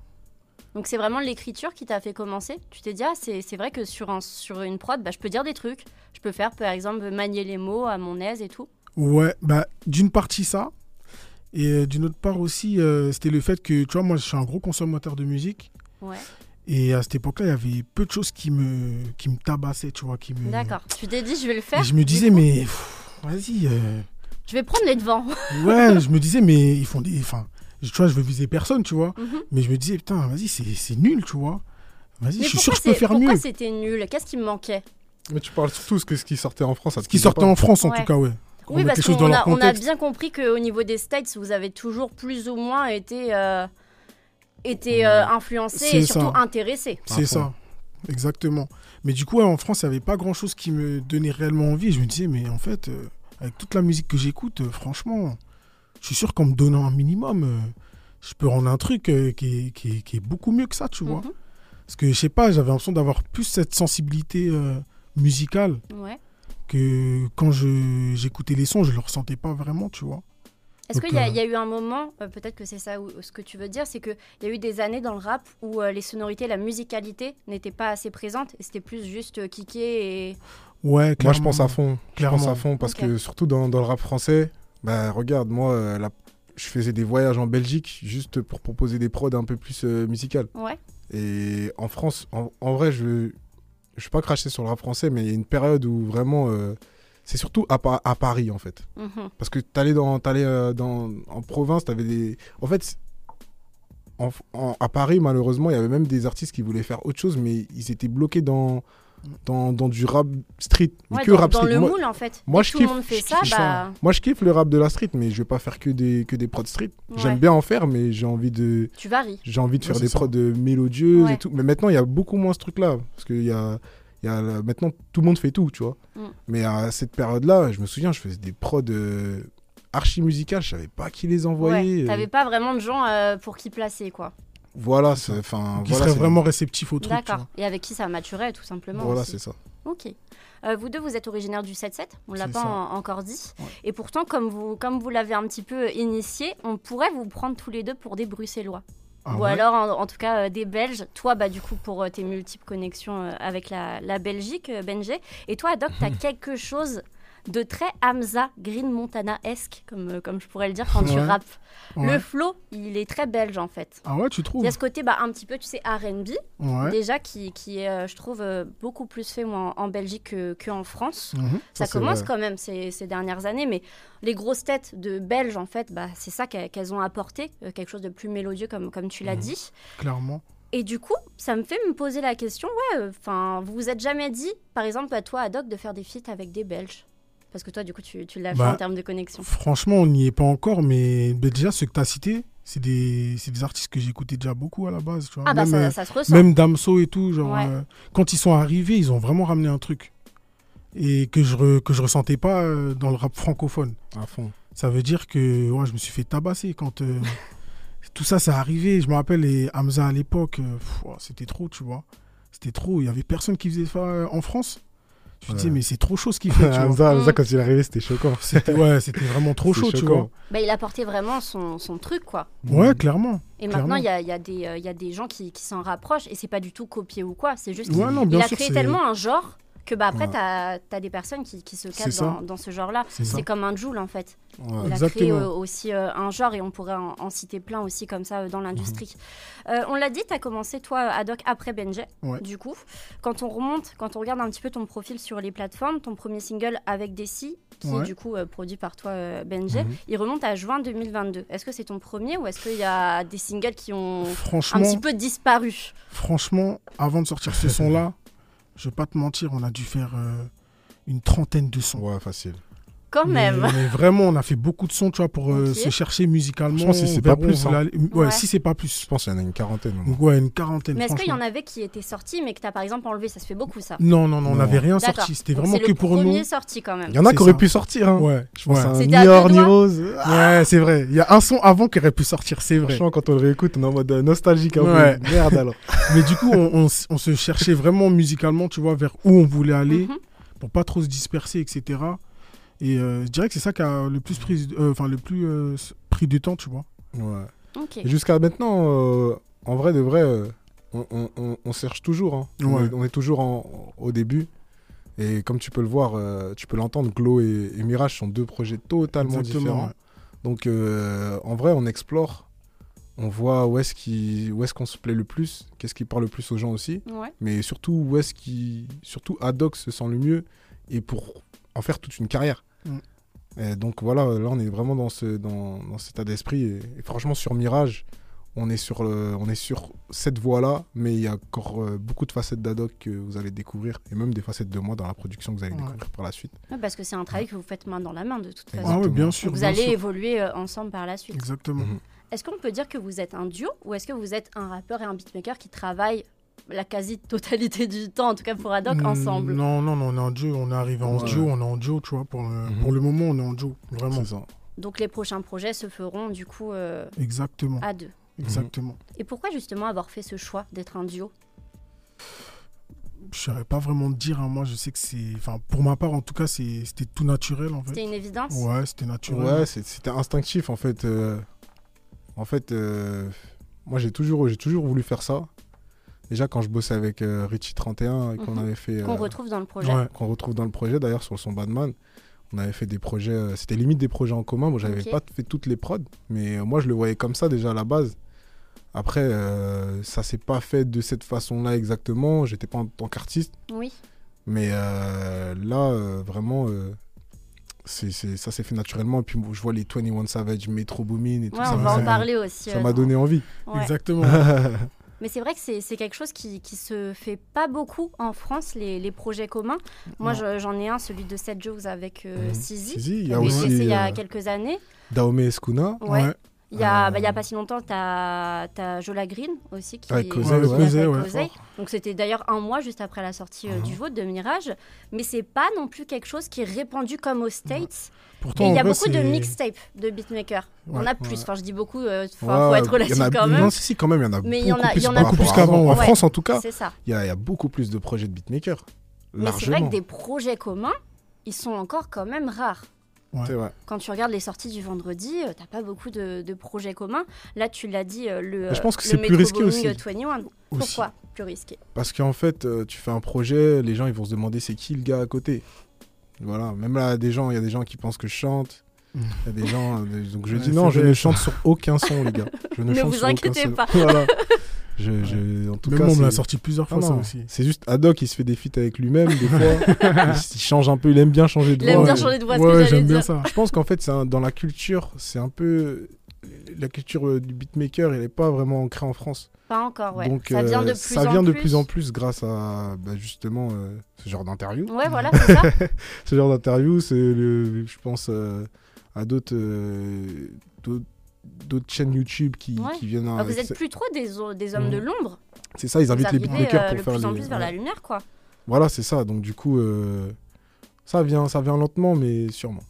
S3: Donc c'est vraiment l'écriture qui t'a fait commencer? Tu t'es dit, ah, c'est vrai que sur, un, sur une prod, bah, je peux dire des trucs. Je peux faire, par exemple, manier les mots à mon aise et tout.
S4: Ouais, bah, d'une partie ça. Et euh, d'une autre part aussi, euh, c'était le fait que, tu vois, moi, je suis un gros consommateur de musique.
S3: Ouais.
S4: Et à cette époque-là, il y avait peu de choses qui me, qui me tabassaient, tu vois. Qui me...
S3: D'accord. Tu t'es dit, je vais le faire.
S4: Et je me disais,
S3: coup.
S4: mais pff, vas-y. euh,
S3: Je vais prendre les devants.
S4: Ouais, je me disais, mais ils font des. Enfin, tu vois, je veux viser personne, tu vois.
S3: Mhm.
S4: Mais je me disais, putain, vas-y, c'est c'est nul, tu vois. Vas-y, je suis
S3: pourquoi
S4: sûr que je peux
S3: c'est-
S4: faire
S3: pourquoi
S4: mieux.
S3: c'était nul? Qu'est-ce qui me manquait?
S5: Mais tu parles surtout de ce qui sortait en France. ça te
S4: Ce qui
S5: plaisait
S4: sortait
S5: pas.
S4: en France, en
S3: Ouais.
S4: tout cas, ouais.
S3: Oui, parce
S4: les choses dans
S3: qu'on
S4: leur
S3: a, on a
S4: contexte.
S3: bien compris qu'au niveau des States, vous avez toujours plus ou moins été, euh, été euh, influencé
S4: C'est
S3: et surtout
S4: ça.
S3: intéressé.
S4: C'est ça, exactement. Mais du coup, en France, il n'y avait pas grand-chose qui me donnait réellement envie. Je me disais, mais en fait, euh, avec toute la musique que j'écoute, euh, franchement, je suis sûr qu'en me donnant un minimum, euh, je peux rendre un truc euh, qui, est, qui, est, qui est beaucoup mieux que ça, tu vois.
S3: Mhm.
S4: Parce que, je sais pas, j'avais l'impression d'avoir plus cette sensibilité euh, musicale
S3: Ouais.
S4: que quand je- j'écoutais les sons, je le ressentais pas vraiment, tu vois.
S3: Est-ce qu'il y, a-
S4: euh,
S3: il y a eu un moment, euh, peut-être que c'est ça ou- ce que tu veux dire, c'est qu'il y a eu des années dans le rap où euh, les sonorités, la musicalité n'étaient pas assez présentes et c'était plus juste euh, kicker et.
S4: Ouais,
S5: Moi, je
S4: clairement.
S5: pense à fond. Je pense
S4: Clairement.
S5: à fond parce que surtout dans, dans le rap français, bah regarde, moi, euh, la- je faisais des voyages en Belgique juste pour proposer des prods un peu plus euh, musicales.
S3: Ouais.
S5: Et en France, en, en vrai, je ne vais pas cracher sur le rap français, mais il y a une période où vraiment, euh, c'est surtout à, Pa- à Paris en fait.
S3: Mhm.
S5: Parce que t'allais dans, t'allais euh, dans, en province, t'avais des. En fait, c'est- en- en- à Paris, malheureusement, il y avait même des artistes qui voulaient faire autre chose, mais ils étaient bloqués dans, dans, dans du rap street. Mais
S3: Ouais,
S5: que
S3: dans,
S5: rap
S3: dans
S5: street.
S3: le
S5: Moi,
S3: moule en fait.
S5: moi, je
S3: le
S5: kiffe-
S3: monde fait
S5: je
S3: ça,
S5: kiffe
S3: bah.
S5: moi, je kiffe le rap de la street, mais je vais pas faire que des, que des prods street. J'aime bien en faire, mais j'ai envie de,
S3: Tu varies.
S5: j'ai envie de faire des prods mélodieuses
S3: Ouais.
S5: et tout. Mais maintenant, il y a beaucoup moins ce truc-là. Parce qu'il y a, y a la- maintenant, tout le monde fait tout, tu vois.
S3: Mm.
S5: Mais à cette période-là, je me souviens, je faisais des prods euh, archi musicales. Je savais pas qui les envoyer.
S3: Ouais.
S5: euh,
S3: T'avais pas vraiment de gens euh, pour qui placer quoi.
S5: Voilà, enfin,
S4: Qui
S5: voilà,
S4: serait vraiment réceptif au truc.
S3: D'accord. Et avec qui ça maturait tout simplement.
S5: Voilà, c'est ça.
S3: Ok. Euh, vous deux, vous êtes originaire du 7-7, on l'a
S4: C'est
S3: pas en- encore dit.
S4: Ouais.
S3: Et pourtant, comme vous, comme vous l'avez un petit peu initié, on pourrait vous prendre tous les deux pour des Bruxellois.
S4: Ah
S3: Ou
S4: ouais
S3: alors, en, en tout cas, euh, des Belges. Toi, bah, du coup, pour euh, tes multiples connexions euh, avec la, la Belgique, Benjé. Et toi, Doc, tu as quelque chose de très Hamza, Green Montana-esque, comme, euh, comme je pourrais le dire quand tu
S4: Ouais.
S3: rappes. Le flow, il est très belge, en fait.
S4: Ah ouais, tu
S3: Il
S4: trouves
S3: y a ce côté, bah, un petit peu, tu sais, RB,
S4: Ouais.
S3: déjà, qui, qui est, euh, je trouve, euh, beaucoup plus fait moi, en, en Belgique qu'en France.
S4: Mhm.
S3: Ça, commence
S5: vrai.
S3: quand même ces, ces dernières années, mais les grosses têtes de Belges, en fait, bah, c'est ça qu'elles ont apporté, quelque chose de plus mélodieux, comme, comme tu l'as
S4: Mhm.
S3: dit.
S4: Clairement.
S3: Et du coup, ça me fait me poser la question, ouais, enfin, vous vous êtes jamais dit, par exemple, à toi, Adoc, de faire des feats avec des Belges? Parce que toi, du coup, tu, tu l'as fait
S4: Bah,
S3: en termes de connexion.
S4: Franchement, on n'y est pas encore, mais mais déjà, ceux que tu as cités, c'est des, c'est des artistes que j'écoutais déjà beaucoup à la base. Tu vois.
S3: Ah bah,
S4: même,
S3: ça,
S4: euh,
S3: ça se ressent.
S4: même Damso et tout, genre,
S3: Ouais.
S4: euh, quand ils sont arrivés, ils ont vraiment ramené un truc. Et que je, re- que je ressentais pas euh, dans le rap francophone.
S5: À fond.
S4: Ça veut dire que ouais, je me suis fait tabasser quand euh, tout ça, ça arrivé. Je me rappelle les Hamza à l'époque, c'était trop, tu vois. C'était trop. Il y avait personne qui faisait ça en France.
S5: Ouais.
S4: disais, mais c'est trop chaud ce qu'il fait, tu vois.
S5: Hamza, Hamza,
S3: Mm.
S5: quand il est arrivé, c'était choquant.
S4: C'était ouais, c'était vraiment trop chaud, tu vois.
S3: Bah, il a porté vraiment son, son truc, quoi.
S4: Ouais, clairement.
S3: Et
S4: Clairement.
S3: maintenant, il y a, il y, a des, euh, il y a des gens qui, qui s'en rapprochent, et c'est pas du tout copié ou quoi, c'est juste
S4: Ouais,
S3: qu'il
S4: non, bien
S3: il a
S4: sûr,
S3: créé
S4: c'est-
S3: tellement un genre que bah, après,
S4: Ouais.
S3: t'as as des personnes qui, qui se
S4: ça.
S3: dans, dans ce genre-là.
S4: C'est
S3: comme un Joule, en fait.
S5: Ouais.
S3: Il a créé euh, aussi euh, un genre et on pourrait en, en citer plein aussi comme ça euh, dans l'industrie. Euh, on l'a dit, tu as commencé toi Adoc après Benjay.
S4: Ouais.
S3: Du coup, quand on remonte, quand on regarde un petit peu ton profil sur les plateformes, ton premier single avec Desi, qui est du coup euh, produit par toi euh, Benjay,
S5: Mhm.
S3: il remonte à juin 2022. Est-ce que c'est ton premier ou est-ce qu'il y a des singles qui ont un
S4: Franchement,
S3: petit peu disparu?
S4: Franchement, avant de sortir ce son-là, je vais pas te mentir, on a dû faire euh, une trentaine de sons.
S5: Ouais, facile.
S3: Quand même.
S4: Mais, vraiment, on a fait beaucoup de sons, tu vois, pour euh, se chercher musicalement.
S5: Je pense que si c'est pas plus, hein.
S4: Ouais,
S3: Ouais.
S4: si c'est pas plus.
S5: Je pense qu'il y en a une quarantaine.
S4: ouais, une quarantaine.
S3: Mais est-ce qu'il y en avait qui étaient sortis mais que tu as par exemple enlevé? Ça se fait beaucoup ça.
S4: Non, non, non, on n'avait rien sorti. C'était vraiment que pour nous.
S3: premier sorti quand même.
S5: Il y en a qui auraient pu sortir. Hein.
S4: Ouais,
S5: Je pense
S4: ouais.
S5: ni or ni rose.
S4: Ouais, c'est vrai. Il y a un son avant qui aurait pu sortir, c'est vrai.
S5: Franchement, quand on le réécoute, on est en mode euh, nostalgique un
S4: Ouais.
S5: peu. Merde alors.
S4: Mais du coup, on se cherchait vraiment musicalement, tu vois, vers où on voulait aller,
S3: Mhm.
S4: pour pas trop se disperser, etc. Et euh, je dirais que c'est ça qui a le plus pris, euh, enfin le plus euh, pris du temps, tu vois.
S5: Ouais. Jusqu'à maintenant, euh, en vrai de vrai, euh, on, on- on- on cherche toujours. hein. On,
S4: Ouais.
S5: est, on est toujours en- au début. Et comme tu peux le voir, euh, tu peux l'entendre, Glow et, et Mirage sont deux projets totalement différents.
S4: ouais.
S5: Donc euh, en vrai, on explore. On voit où est-ce qui- où est-ce qu'on se plaît le plus, qu'est-ce qui parle le plus aux gens aussi.
S3: Ouais.
S5: mais surtout où est-ce qui surtout Adoc se sent le mieux et pour en faire toute une carrière
S4: Mm.
S5: Et donc voilà là on est vraiment dans ce dans, dans cet état d'esprit et, et franchement sur Mirage on est sur le- on est sur cette voie là mais il y a encore euh, beaucoup de facettes d'Adoc que vous allez découvrir et même des facettes de moi dans la production que vous allez
S4: Ouais.
S5: découvrir par la suite
S3: Ouais, parce que c'est un travail que vous faites main dans la main de toute façon.
S4: Ah
S5: Exactement.
S4: bien sûr.
S3: Donc vous
S4: bien
S3: allez
S4: sûr.
S3: évoluer euh, ensemble par la suite.
S4: Exactement.
S5: Mhm.
S3: Est-ce qu'on peut dire que vous êtes un duo ou est-ce que vous êtes un rappeur et un beatmaker qui travaillent la quasi-totalité du temps, en tout cas pour Adoc,
S4: Mm,
S3: ensemble
S4: Non, non, non, on est en duo, on est arrivé en
S5: Ouais.
S4: duo, on est en duo, tu vois. Pour le,
S5: Mhm.
S4: pour le moment, on est en duo, vraiment.
S5: C'est ça.
S3: Donc les prochains projets se feront du coup euh,
S4: Exactement.
S3: à deux.
S4: Exactement.
S3: Et pourquoi justement avoir fait ce choix d'être un duo?
S4: Je saurais pas vraiment te dire. hein. Moi, je sais que c'est. Enfin, pour ma part, en tout cas, c'est- c'était tout naturel, en fait.
S3: C'était une évidence?
S4: Ouais, c'était naturel.
S5: Ouais, c'est- c'était instinctif en fait. euh, en fait, euh, moi j'ai toujours, j'ai toujours voulu faire ça. Déjà quand je bossais avec euh, Richie 31 et qu'on
S3: Mhm.
S5: avait fait,
S3: qu'on
S5: euh,
S3: retrouve dans le projet.
S4: Ouais.
S5: qu'on retrouve dans le projet d'ailleurs sur le son Badman, on avait fait des projets, euh, c'était limite des projets en commun. Moi j'avais
S3: Ok.
S5: pas fait toutes les prods, mais euh, moi je le voyais comme ça déjà à la base. Après, euh, ça s'est pas fait de cette façon-là exactement. J'étais pas en tant qu'artiste.
S3: Oui.
S5: Mais euh, là, euh, vraiment, euh, c'est, c'est- ça s'est fait naturellement. Et puis je vois les 21 Savage, Metro Boomin et tout
S3: Ouais,
S5: ça.
S3: on va en parler aussi.
S5: Ça
S3: euh,
S5: m'a donné envie.
S3: ouais.
S4: Exactement.
S3: Mais c'est vrai que c'est quelque chose qui, qui se fait pas beaucoup en France, les, les projets communs. Moi, j'en ai un, celui de 7 Joes avec euh. Sizi.
S5: Sizi, il y a aussi
S3: il y a
S5: euh,
S3: quelques années.
S5: Dahomey Escuna.
S3: Ouais.
S4: Ouais.
S3: Il y a,
S5: Euh,
S3: bah, il y a pas si longtemps, tu as, Jola Green aussi qui
S5: Avec
S3: qui
S4: ouais.
S3: a
S4: Causey,
S3: fait
S4: ouais, fort.
S3: Donc c'était d'ailleurs un mois juste après la sortie euh, du vote de Mirage. Mais c'est pas non plus quelque chose qui est répandu comme aux States.
S4: Pourtant,
S3: Et il y a
S4: vrai,
S3: beaucoup de mixtapes de beatmakers. on
S4: Ouais,
S3: a plus.
S5: ouais.
S3: Enfin, je dis beaucoup, euh,
S5: Ouais,
S3: faut être
S5: il
S3: relatif
S5: a-
S3: quand même.
S5: Non, si, si, quand même, il y en a
S3: Mais il y en
S5: beaucoup
S3: a-
S5: plus
S3: il y en
S5: par
S3: a
S5: rapport
S4: plus
S5: à
S4: qu'avant,
S5: avant. En
S3: ouais.
S5: France, en tout cas, il y, a, il y a beaucoup plus de projets de beatmakers.
S3: Mais c'est vrai que des projets communs, ils sont encore quand même rares.
S5: Vrai.
S3: Quand tu regardes les sorties du vendredi, euh, t'as pas beaucoup de, de projets communs. Là, tu l'as dit, euh, le,
S5: Mais je pense que
S3: le
S5: c'est plus risqué aussi.
S3: euh, 21.
S4: Aussi.
S3: Pourquoi plus risqué?
S5: Parce qu'en fait, euh, tu fais un projet, les gens ils vont se demander c'est qui le gars à côté. Voilà, même là, des gens, il y a des gens qui pensent que je chante. Il y a des gens, euh, donc je
S4: Ouais,
S5: dis non, je ne chante sur aucun son, les gars. Je ne,
S3: Ne
S5: chante
S3: vous
S5: sur aucun
S3: inquiétez
S5: son.
S3: pas.
S5: Voilà. Je, je- en tout
S4: Même
S5: cas,
S4: moi, on me l'a sorti plusieurs
S5: Non,
S4: fois, ça aussi.
S5: C'est juste Haddock, il se fait des feats avec lui-même, des fois. il, il change un peu, il aime bien changer de
S3: Il aime
S5: voix.
S3: bien changer de voix,
S4: Ouais, ouais, j'aime bien ça.
S5: Je pense qu'en fait, c'est un- dans la culture, c'est un peu. La culture euh, du beatmaker, elle n'est pas vraiment ancrée en France.
S3: Pas encore, ouais.
S5: Donc,
S3: ça vient de
S5: euh,
S3: plus
S5: ça
S3: en
S5: vient de
S3: plus.
S5: en plus grâce à bah, justement euh, ce genre d'interview.
S3: Ouais, voilà, c'est ça.
S5: Ce genre d'interview, c'est je pense euh, à d'autres, euh, d'autres, chaînes YouTube qui,
S3: Ouais.
S5: qui viennent.
S3: Alors,
S5: avec
S3: vous êtes plus trop des, des hommes de
S5: Mhm.
S3: l'ombre.
S5: C'est ça, ils
S3: Vous
S5: invitent les beatmakers
S3: euh,
S5: pour
S3: le
S5: faire
S3: plus en plus vers la lumière, quoi.
S5: Voilà, c'est ça. Donc du coup, euh, ça vient, ça vient lentement, mais sûrement.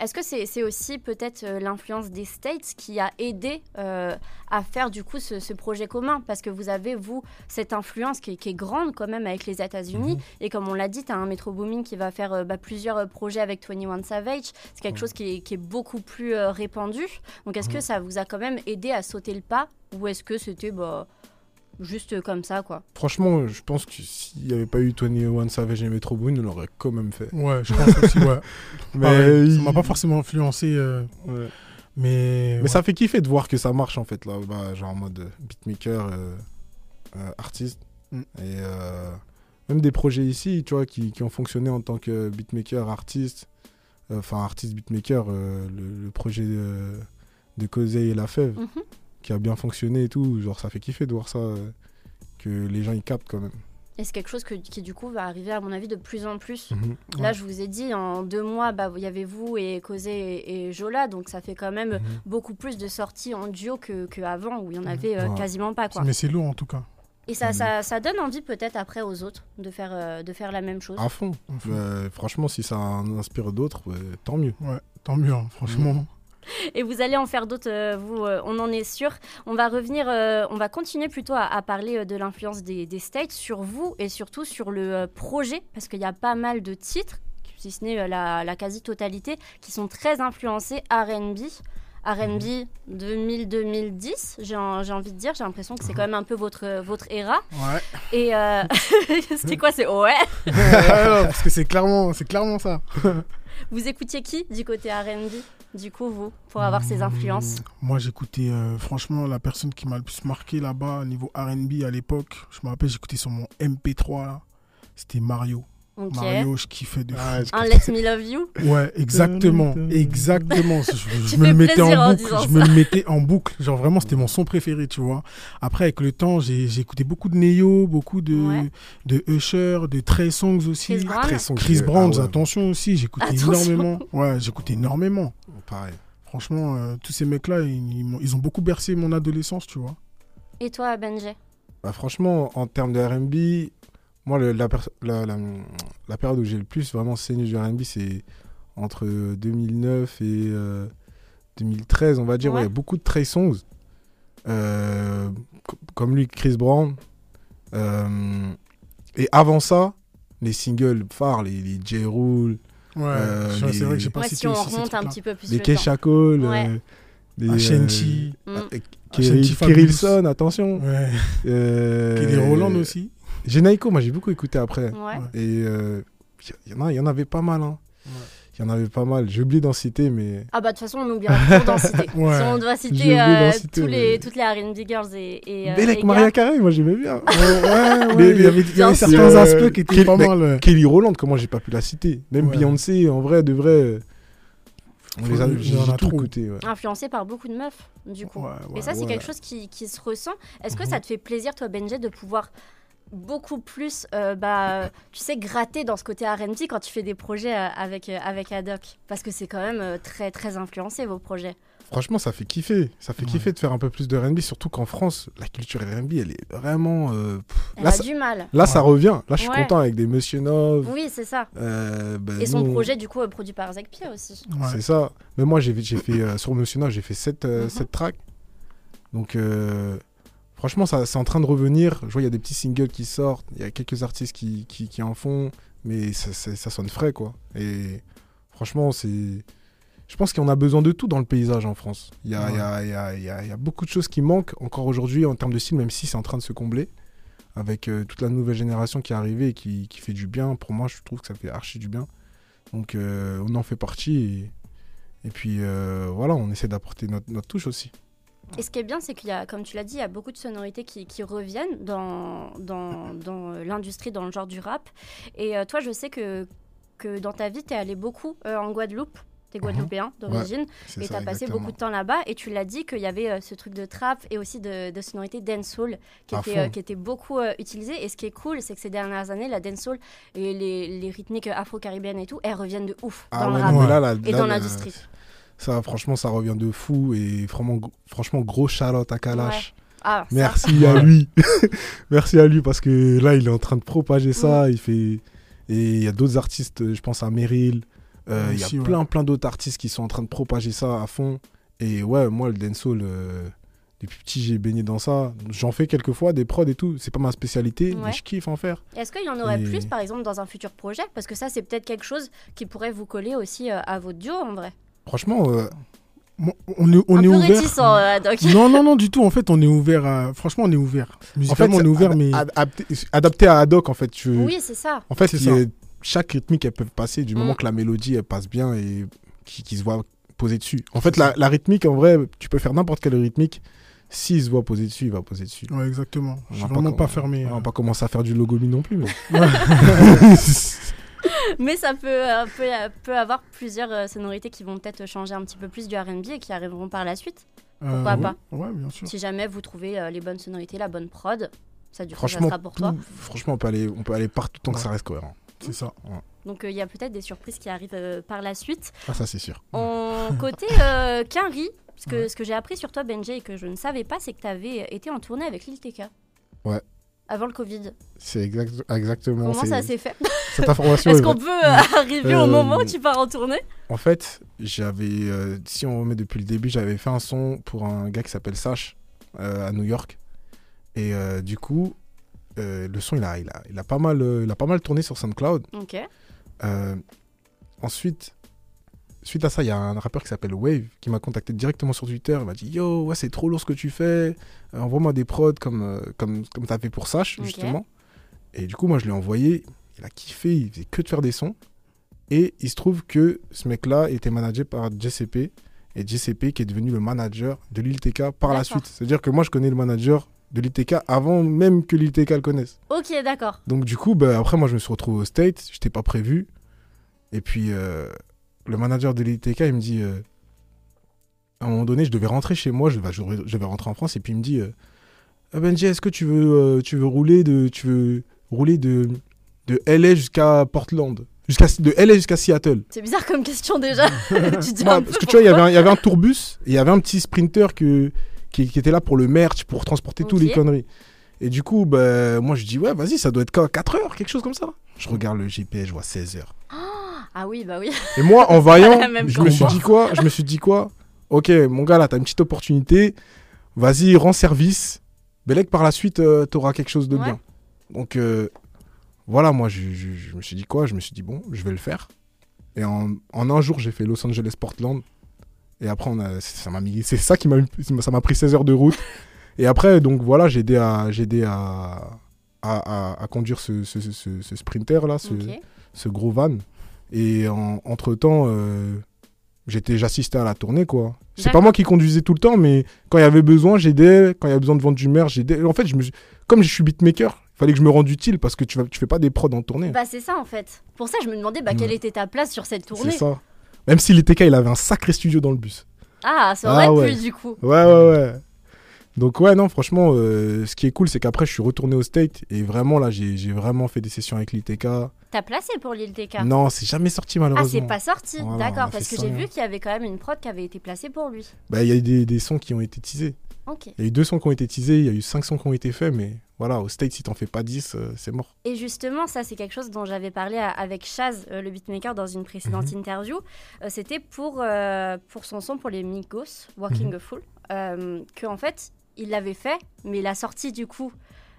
S3: Est-ce que c'est aussi peut-être euh, l'influence des States qui a aidé euh, à faire du coup ce, ce projet commun? Parce que vous avez, vous, cette influence qui est, qui est grande quand même avec les États-Unis.
S5: Mhm.
S3: Et comme on l'a dit, tu as un Metro Booming qui va faire euh, bah, plusieurs projets avec 21 Savage. C'est quelque chose qui est, qui est beaucoup plus euh, répandu. Donc est-ce que ça vous a quand même aidé à sauter le pas? Ou est-ce que c'était bah, juste comme ça, quoi
S5: Franchement, je pense que s'il n'y avait pas eu 21 Savage et Metro Boomin, on l'aurait quand même fait.
S4: Ouais, je pense aussi, ouais.
S5: Mais,
S4: Pareil, ça
S5: il-
S4: m'a pas forcément influencé, euh,
S5: Ouais.
S4: mais.
S5: Mais
S4: ouais.
S5: ça fait kiffer de voir que ça marche en fait là, bah, genre en mode euh, beatmaker, euh, euh, artiste.
S4: Mm.
S5: Et euh, même des projets ici, tu vois, qui, qui ont fonctionné en tant que beatmaker, artiste, euh, enfin artiste beatmaker, euh, le, le projet de, de Causey et La Fève,
S3: Mhm.
S5: Qui a bien fonctionné et tout, genre ça fait kiffer de voir ça, euh, que les gens ils captent quand même.
S3: Et c'est quelque chose que- qui du coup va arriver à mon avis de plus en plus.
S5: Mhm.
S3: Là, je vous ai dit, en deux mois, bah, il y avait vous et Causé et, et Jola, donc ça fait quand même
S5: Mhm.
S3: beaucoup plus de sorties en duo que, que avant où il y en
S4: Mhm.
S3: avait euh,
S5: Ouais.
S3: quasiment pas. Quoi.
S4: Mais c'est lourd en tout cas.
S3: Et ça, ça, ça donne envie peut-être après aux autres de faire, euh, de faire la même chose.
S5: À fond.
S4: À fond.
S5: Euh, franchement, si ça inspire d'autres, tant mieux.
S4: Ouais, tant mieux, hein, franchement.
S3: Et vous allez en faire d'autres, euh, vous, euh, on en est sûr. On va revenir, euh, on va continuer plutôt à, à parler de l'influence des, des States sur vous et surtout sur le projet, parce qu'il y a pas mal de titres, si ce n'est la, la quasi-totalité, qui sont très influencés RB. RB 2000-2010, j'ai en- j'ai envie de dire, j'ai l'impression que c'est quand même un peu votre, votre era.
S4: Ouais.
S3: Et euh, c'était quoi C'est ouais
S4: parce que c'est clairement, c'est clairement ça.
S3: Vous écoutiez qui du côté RB Du coup, vous, pour avoir ces influences
S4: Mmh, Moi, j'écoutais, euh, franchement, la personne qui m'a le plus marqué là-bas, niveau RB à l'époque, je me rappelle, j'écoutais sur mon MP3 là. C'était Mario. Mario, je kiffais de fou.
S3: Un Let Me Love You
S4: Ouais, exactement, exactement. Je, me
S3: fais
S4: le mettais
S3: plaisir en
S4: en boucle,
S3: disant
S4: je me le mettais en boucle. Genre vraiment, c'était mon son préféré, tu vois. Après, avec le temps, j'ai écouté beaucoup de Neo, beaucoup de,
S3: Ouais.
S4: de Usher, de Trey Songs aussi.
S3: Chris Brown.
S5: Très son
S4: Chris
S5: que-
S4: Brown,
S5: ah ouais,
S4: attention aussi, j'écoutais énormément. Ouais, j'écoutais énormément.
S5: Pareil.
S4: Franchement, euh, tous ces mecs-là, ils, ils m'ont- ils ont beaucoup bercé mon adolescence, tu vois.
S3: Et toi, Benji?
S5: Bah, franchement, en termes de RB, moi, le- la, la, la- la période où j'ai le plus vraiment saigné du RB, c'est entre 2009 et euh, 2013, on va dire,
S3: Ouais.
S5: ouais, beaucoup de Trey Songs. Euh, co- comme lui, Chris Brown. Euh, et avant ça, les singles phares, les, les J. Rule,
S4: Ouais,
S5: Euh,
S4: c'est
S5: les-
S4: vrai que j'ai pas
S3: Ouais,
S4: cité
S3: si on remonte un petit peu plus
S5: les
S3: le temps.
S5: Keisha Cole,
S3: Ouais.
S5: euh, les,
S4: Ashanti.
S3: Mm.
S5: euh,
S4: Ashanti
S5: Kirill-
S4: Fabulous.
S5: Kirillson, attention.
S4: Ouais.
S5: Euh,
S4: Kelly Roland aussi.
S5: Genaiko, moi j'ai beaucoup écouté après.
S3: Ouais.
S5: Et euh, il y, en a- il y en avait pas mal. Hein.
S4: Ouais.
S5: Il y en avait pas mal. J'ai oublié d'en citer, mais.
S3: Ah bah de toute façon on oubliera toujours d'en citer.
S4: Ouais.
S3: Si on doit citer euh,
S5: citer,
S3: tous les,
S5: mais-
S3: toutes les R&B girls et, et, euh,
S5: Belle
S3: et
S5: avec Maria. Carey, moi j'aimais bien.
S4: Ouais, ouais,
S5: Mais-
S4: il y avait, il y
S3: Bien
S4: avait
S3: sûr.
S4: certains
S5: Euh,
S4: aspects qui étaient
S5: Kelly-
S4: pas mal.
S5: Kelly Rowland, comment j'ai pas pu la citer Même
S4: Ouais.
S5: Beyoncé, en vrai, de vrai. euh, On les a,
S4: en a
S5: tout
S4: trop.
S5: écouté. ouais.
S3: Influencé par beaucoup de meufs du coup.
S4: Ouais,
S3: Et ça, c'est
S5: ouais.
S3: quelque chose qui, qui se ressent. Est-ce que
S5: Mhm.
S3: ça te fait plaisir, toi, Benji, de pouvoir beaucoup plus, euh, bah, tu sais, gratter dans ce côté R&B quand tu fais des projets euh, avec, euh, avec Adoc Parce que c'est quand même euh, très, très influencé, vos projets.
S5: Franchement, ça fait kiffer. Ça fait
S4: Ouais.
S5: kiffer de faire un peu plus de RB, surtout qu'en France, la culture RB, elle est vraiment. euh, pff,
S3: Elle
S5: Là,
S3: a
S5: ça-
S3: du mal.
S5: Là, ça revient. Là, je suis
S3: Ouais.
S5: content avec des Monsieur Nov.
S3: Oui, c'est ça.
S5: euh, bah,
S3: Et son
S5: nous,
S3: projet, du coup, euh, produit par Zach Pia aussi.
S4: Ouais.
S5: C'est ça. Mais moi, j'ai j'ai fait euh, sur Monsieur Nov, j'ai fait 7
S3: Mhm.
S5: tracks. Donc, euh, franchement, ça- c'est en train de revenir. Je vois, il y a des petits singles qui sortent. Il y a quelques artistes qui, en font. Mais ça, sonne frais, quoi. Et franchement, c'est. Je pense qu'on a besoin de tout dans le paysage en France. Il y a, y a- y a- y a- beaucoup de choses qui manquent encore aujourd'hui en termes de style, même si c'est en train de se combler. Avec euh, toute la nouvelle génération qui est arrivée et qui, fait du bien. Pour moi, je trouve que ça fait archi du bien. Donc, euh, on en fait partie. Et, puis, euh, voilà, on essaie d'apporter notre touche aussi.
S3: Et ce qui est bien, c'est qu'il y a, comme tu l'as dit, il y a beaucoup de sonorités qui, qui reviennent dans, dans, dans euh, l'industrie, dans le genre du rap. Et euh, toi, je sais que, que dans ta vie, tu es allé beaucoup euh, en Guadeloupe. Tu es
S5: Mhm.
S3: guadeloupéen d'origine.
S5: C'est
S3: Et
S5: ça,
S3: tu as passé beaucoup de temps là-bas. Et tu l'as dit qu'il y avait euh, ce truc de trap et aussi de, de sonorité dancehall qui, était, euh, qui était beaucoup euh, utilisé. Et ce qui est cool, c'est que ces dernières années, la dancehall et les, les rythmiques afro-caribéennes et tout, elles reviennent de ouf
S5: Ah
S3: dans
S5: ouais,
S3: le rap
S5: là, là,
S3: et
S5: là,
S3: dans l'industrie.
S5: Ça, franchement, ça revient de fou. Et vraiment, franchement, gros shout-out à Kalash.
S3: Ah, ça,
S5: Merci à lui. Merci à lui parce que là, il est en train de propager ça. Il fait. Et il y a d'autres artistes, je pense à Meryl. euh, Il y a
S4: ouais.
S5: plein, plein d'autres artistes qui sont en train de propager ça à fond. Et ouais, moi, le dancehall, euh, depuis petit, j'ai baigné dans ça. J'en fais quelques fois, des prods et tout. C'est pas ma spécialité,
S3: Ouais.
S5: mais je kiffe en faire.
S3: Est-ce qu'il y en aurait
S5: Et-
S3: plus, par exemple, dans un futur projet? Parce que ça, c'est peut-être quelque chose qui pourrait vous coller aussi euh, à votre duo, en vrai.
S5: Franchement, euh,
S4: On est, on
S3: un
S4: est
S3: peu
S4: ouvert.
S3: réticent, euh.
S4: Non, non, non, du tout. En fait, on est ouvert. À... Franchement, on est ouvert.
S5: en
S4: Musicalement,
S5: fait,
S4: on est ouvert,
S5: ad-
S4: mais.
S5: ad- adapté, à Haddock, en fait. Tu...
S3: Oui, c'est ça.
S5: En fait,
S4: C'est
S5: il y a- chaque rythmique, elle peut passer du
S3: Mm.
S5: moment que la mélodie, elle passe bien et qui, qui se voit poser dessus. En fait, la, la rythmique, en vrai, tu peux faire n'importe quelle rythmique. S'il se voit poser dessus, il va poser dessus.
S4: Ouais, exactement. Je
S5: On
S4: suis
S5: va
S4: vraiment
S5: com-
S4: pas fermé.
S5: On va
S4: euh.
S5: pas commencer à faire du logomi non plus. Mais...
S3: Mais ça peut, euh, peut, euh, peut avoir plusieurs euh, sonorités qui vont peut-être changer un petit peu plus du RB et qui arriveront par la suite. Pourquoi pas?
S4: Ouais, bien sûr.
S3: Si jamais vous trouvez les bonnes sonorités, la bonne prod, ça du coup, ça
S5: franchement,
S3: sera pour toi.
S5: tout- franchement, on peut aller, on peut aller partout tant que ça reste cohérent.
S4: C'est ça.
S3: Donc euh, il y a peut-être des surprises qui arrivent euh, par la suite.
S5: Ah, ça, c'est sûr.
S3: En côté euh, Quinry, ce que,
S4: Ouais.
S3: ce que j'ai appris sur toi, Benji, et que je ne savais pas, c'est que tu avais été en tournée avec Lil TK.
S5: Ouais.
S3: Avant le Covid.
S5: C'est exact, exactement.
S3: Comment
S5: c'est-
S3: ça s'est fait
S5: Cette information.
S3: Est-ce
S5: est
S3: qu'on peut euh, arriver au
S5: Euh,
S3: moment où tu pars en tournée?
S5: En fait, j'avais, euh, si on remet depuis le début, j'avais fait un son pour un gars qui s'appelle Sash à New York. Et du coup, le son, il a, il, a, il, a pas mal, il a pas mal tourné sur SoundCloud.
S3: Ok.
S5: Ensuite, suite à ça, il y a un rappeur qui s'appelle Wave qui m'a contacté directement sur Twitter. Il m'a dit Yo, ouais, c'est trop lourd ce que tu fais. Euh, Envoie-moi des prods comme, euh, comme, comme tu as fait pour Sash, justement. Et du coup, moi, je lui ai envoyé. Il a kiffé. Il faisait que de faire des sons. Et il se trouve que ce mec-là était managé par JCP. Et JCP qui est devenu le manager de Lil TK par la suite. C'est-à-dire que moi, je connais le manager de Lil TK avant même que Lil TK le connaisse.
S3: Ok, d'accord.
S5: Donc du coup, bah, après moi je me suis retrouvé au State, je n'étais pas prévu. Et puis euh, le manager de l'ITK, il me dit, euh, à un moment donné, je devais rentrer chez moi, je, bah, je, je vais rentrer en France, et puis il me dit, euh, Ah, Benji, est-ce que tu veux, euh, tu veux rouler de, tu veux rouler de, de LA jusqu'à Portland, jusqu'à de LA jusqu'à Seattle?
S3: C'est bizarre comme question déjà. tu dis un
S5: parce
S3: peu
S5: que tu vois, il y avait un, tourbus, il y avait un petit sprinter que, qui, qui était là pour le merch, pour transporter toutes les conneries. Et du coup, bah, moi je dis, ouais, vas-y, ça doit être 4 heures, quelque chose comme ça? Je regarde le GPS, je vois 16 heures.
S3: Ah oui, bah oui.
S5: Et moi, en
S3: même
S5: je me suis dit quoi? Je me suis dit quoi? Ok, mon gars, là, t'as une petite opportunité, vas-y, rends service. Belek, par la suite, euh, t'auras quelque chose de
S3: Ouais.
S5: bien. Donc, euh, voilà, moi, je, je- je me suis dit quoi? Je me suis dit, bon, je vais le faire. Et en, en un jour, j'ai fait Los Angeles-Portland. Et après, on a, ça m'a mis, c'est ça qui m'a, ça m'a pris 16 heures de route. Et après, donc voilà, j'ai aidé à, j'ai aidé à, à, à- à conduire ce, ce, ce- ce- ce sprinter là, ce gros van. Et en, entre temps, j'étais, j'assistais à la tournée quoi. C'est pas moi qui conduisais tout le temps, mais quand il y avait besoin, j'aidais. Quand il y avait besoin de vendre du merch, j'aidais. En fait, je me, suis- comme je suis beatmaker, il fallait que je me rende utile parce que tu, vas, tu fais pas des prods en tournée.
S3: Bah c'est ça en fait. Pour ça, je me demandais bah, quelle était ta place sur cette
S5: c'est
S3: tournée.
S5: ça. Même si l'ETK, il avait un sacré studio dans le bus.
S3: Ah, ça aurait
S5: Ah ouais.
S3: pu du coup.
S5: Ouais, ouais, ouais. Donc, ouais, non, franchement, euh, ce qui est cool, c'est qu'après, je suis retourné au State et vraiment, là, j'ai vraiment fait des sessions avec l'ITK.
S3: T'as placé pour l'île TK
S5: Non, c'est jamais sorti,
S3: Ah,
S5: malheureusement.
S3: c'est pas sorti.
S5: Voilà,
S3: D'accord, parce que j'ai vu qu'il y avait quand même une prod qui avait été placée pour lui.
S5: Bah, il y a eu des, des sons qui ont été teasés.
S3: Ok.
S5: Il y a eu deux sons qui ont été teasés, il y a eu cinq sons qui ont été faits, mais voilà, au State, si t'en fais pas 10, euh, c'est mort.
S3: Et justement, ça, c'est quelque chose dont j'avais parlé à- avec Chaz, euh, le beatmaker, dans une précédente
S5: Mhm.
S3: interview. Euh, C'était pour, pour son son pour les Migos, Walking
S5: Mhm.
S3: a Fool, euh, que en fait, il l'avait fait, mais la sortie du coup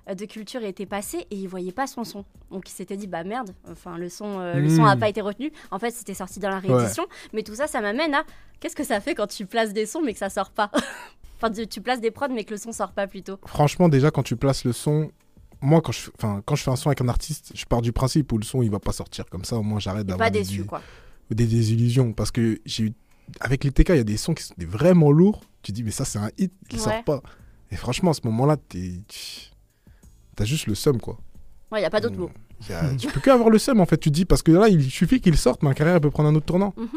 S3: euh, de culture était passée et il voyait pas son son. Donc il s'était dit bah merde, enfin le son, euh, le son a
S5: Mhm.
S3: pas été retenu. En fait, c'était sorti dans la réédition, mais tout ça, ça m'amène à qu'est-ce que ça fait quand tu places des sons mais que ça sort pas? enfin, tu- tu places des prods mais que le son sort pas plutôt.
S5: Franchement, déjà, quand tu places le son, moi, quand je, quand je fais un son avec un artiste, je pars du principe où le son, il va pas sortir comme ça, au moins, j'arrête d'avoir
S3: pas
S5: des,
S3: quoi.
S5: des désillusions. Parce que j'ai eu, avec les TK, il y a des sons qui sont vraiment lourds. Tu dis, mais ça, c'est un hit, il
S3: Ouais.
S5: sort pas. Et franchement, à ce moment-là, t'es. T'as juste le seum, quoi.
S3: Ouais, y a pas d'autre mot.
S5: Y a- tu peux que avoir le seum, en fait. Tu te dis, parce que là, il suffit qu'il sorte, ma carrière elle peut prendre un autre tournant.
S3: Mhm.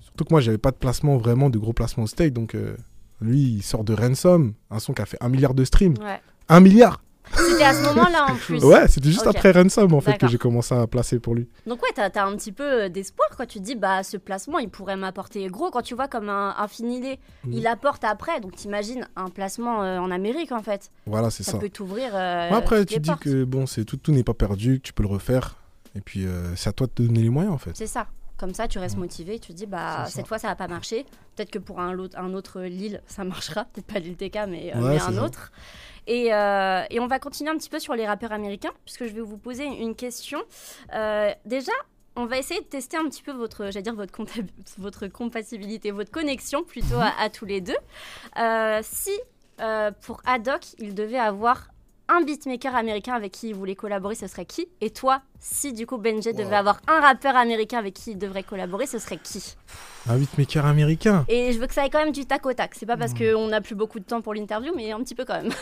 S5: Surtout que moi, j'avais pas de placement, vraiment, de gros placement au stake. Donc, euh, lui, il sort de Ransom, un son qui a fait un milliard de streams.
S3: Ouais.
S5: Un milliard
S3: C'était à ce moment-là en plus.
S5: Ouais, c'était juste après Ransom, en fait, que j'ai commencé à placer pour lui.
S3: Donc ouais, t'as as un petit peu euh, d'espoir quand tu te dis bah ce placement il pourrait m'apporter gros quand tu vois comme un, un finilé
S5: Mhm.
S3: il apporte après donc t'imagines un placement euh, en Amérique en fait
S5: Voilà, c'est
S3: ça,
S5: ça.
S3: peut t'ouvrir euh,
S5: Après, tu dis
S3: portes.
S5: que bon, c'est tout, tout n'est pas perdu, que tu peux le refaire. Et puis, euh, c'est à toi de te donner les moyens, en fait.
S3: c'est ça comme ça tu restes
S5: Mhm.
S3: motivé tu te dis bah cette fois ça va pas marcher peut-être que pour un, autre- un autre Lille ça marchera peut-être pas Lille TK mais,
S5: Ouais,
S3: mais
S5: c'est
S3: un
S5: ça.
S3: autre et, euh, et on va continuer un petit peu sur les rappeurs américains puisque je vais vous poser une question Euh, déjà on va essayer de tester un petit peu votre, dire votre, votre compatibilité, votre connexion plutôt à, tous les deux. Euh, si pour Haddock, il devait avoir un beatmaker américain avec qui il voulait collaborer, ce serait qui? Et toi, si du coup Benji devait avoir un rappeur américain avec qui il devrait collaborer, ce serait qui?
S5: Un beatmaker américain.
S3: Et je veux que ça ait quand même du tac au tac. C'est pas parce
S5: Hmm.
S3: qu'on n'a plus beaucoup de temps pour l'interview, mais un petit peu quand même.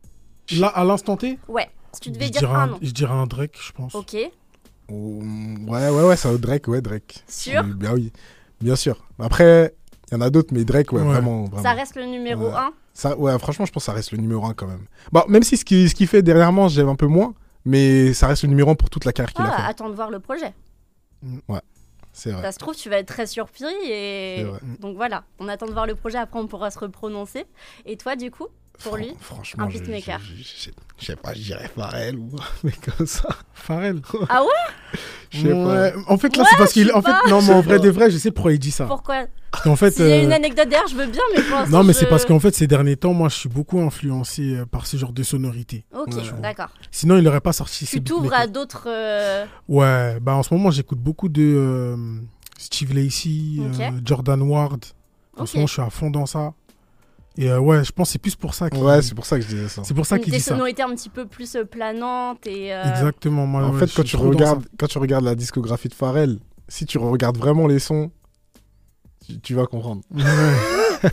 S4: Là, à l'instant T,
S3: Ouais, si tu devais
S4: je
S3: dire
S4: dirais
S3: un
S4: un,
S3: nom.
S4: je dirais un Drake, je pense.
S3: Ok,
S5: Oh, ouais, ouais, ouais, ça Drake, ouais, Drake.
S3: sûr?
S5: Euh, Bien oui, bien sûr. Après, il y en a d'autres, mais Drake, ouais,
S4: Ouais.
S5: vraiment, vraiment.
S3: Ça reste le numéro
S5: Ouais.
S3: 1.
S5: Ça, ouais, franchement, je pense que ça reste le numéro 1 quand même. Bon, même si ce qu'il ce qu'il fait dernièrement, j'aime un peu moins, mais ça reste le numéro 1 pour toute la carrière qu'il a
S3: Ah,
S5: fait.
S3: attends de voir le projet.
S5: C'est vrai.
S3: Ça se trouve, tu vas être très surpris et donc voilà, on attend de voir le projet. Après, on pourra se reprononcer. Et toi, du coup, pour lui,
S5: Fran- franchement,
S3: un
S5: je-
S3: beatmaker.
S5: Je, je- sais pas, je dirais Pharrell ou mais comme ça.
S4: Pharrell.
S3: Ah ouais?
S5: Je sais
S4: Ouais,
S5: pas.
S4: En fait, là,
S3: Ouais,
S4: c'est parce qu'il. En fait, non, mais en vrai
S5: pas.
S4: de vrai, je sais pourquoi il dit ça.
S3: pourquoi?
S4: Parce qu'en fait.
S3: S'il y a
S4: euh,
S3: une anecdote derrière, je veux bien, mais pour
S4: Non, mais
S3: je-
S4: c'est parce qu'en fait, ces derniers temps, moi, je suis beaucoup influencé euh, par ce genre de sonorités.
S3: Ok,
S5: Ouais.
S3: d'accord.
S4: Sinon, il n'aurait pas sorti ces
S3: Tu t'ouvres à d'autres. euh,
S4: Ouais, bah en ce moment, j'écoute beaucoup de euh, Steve Lacey, euh, Jordan Ward. En ce moment, je suis à fond dans ça. Et euh, ouais, je pense que c'est plus pour ça qu'il
S5: Ouais, c'est pour ça que je disais ça.
S4: c'est pour ça qu'il
S3: des
S4: dit ça.
S3: sonorités un petit peu plus euh, planantes et. euh,
S4: Exactement. Moi,
S5: En
S4: ouais,
S5: fait, quand tu, regardes, quand tu regardes la discographie de Pharrell, si tu regardes vraiment les sons, tu, tu vas comprendre.
S4: Ouais.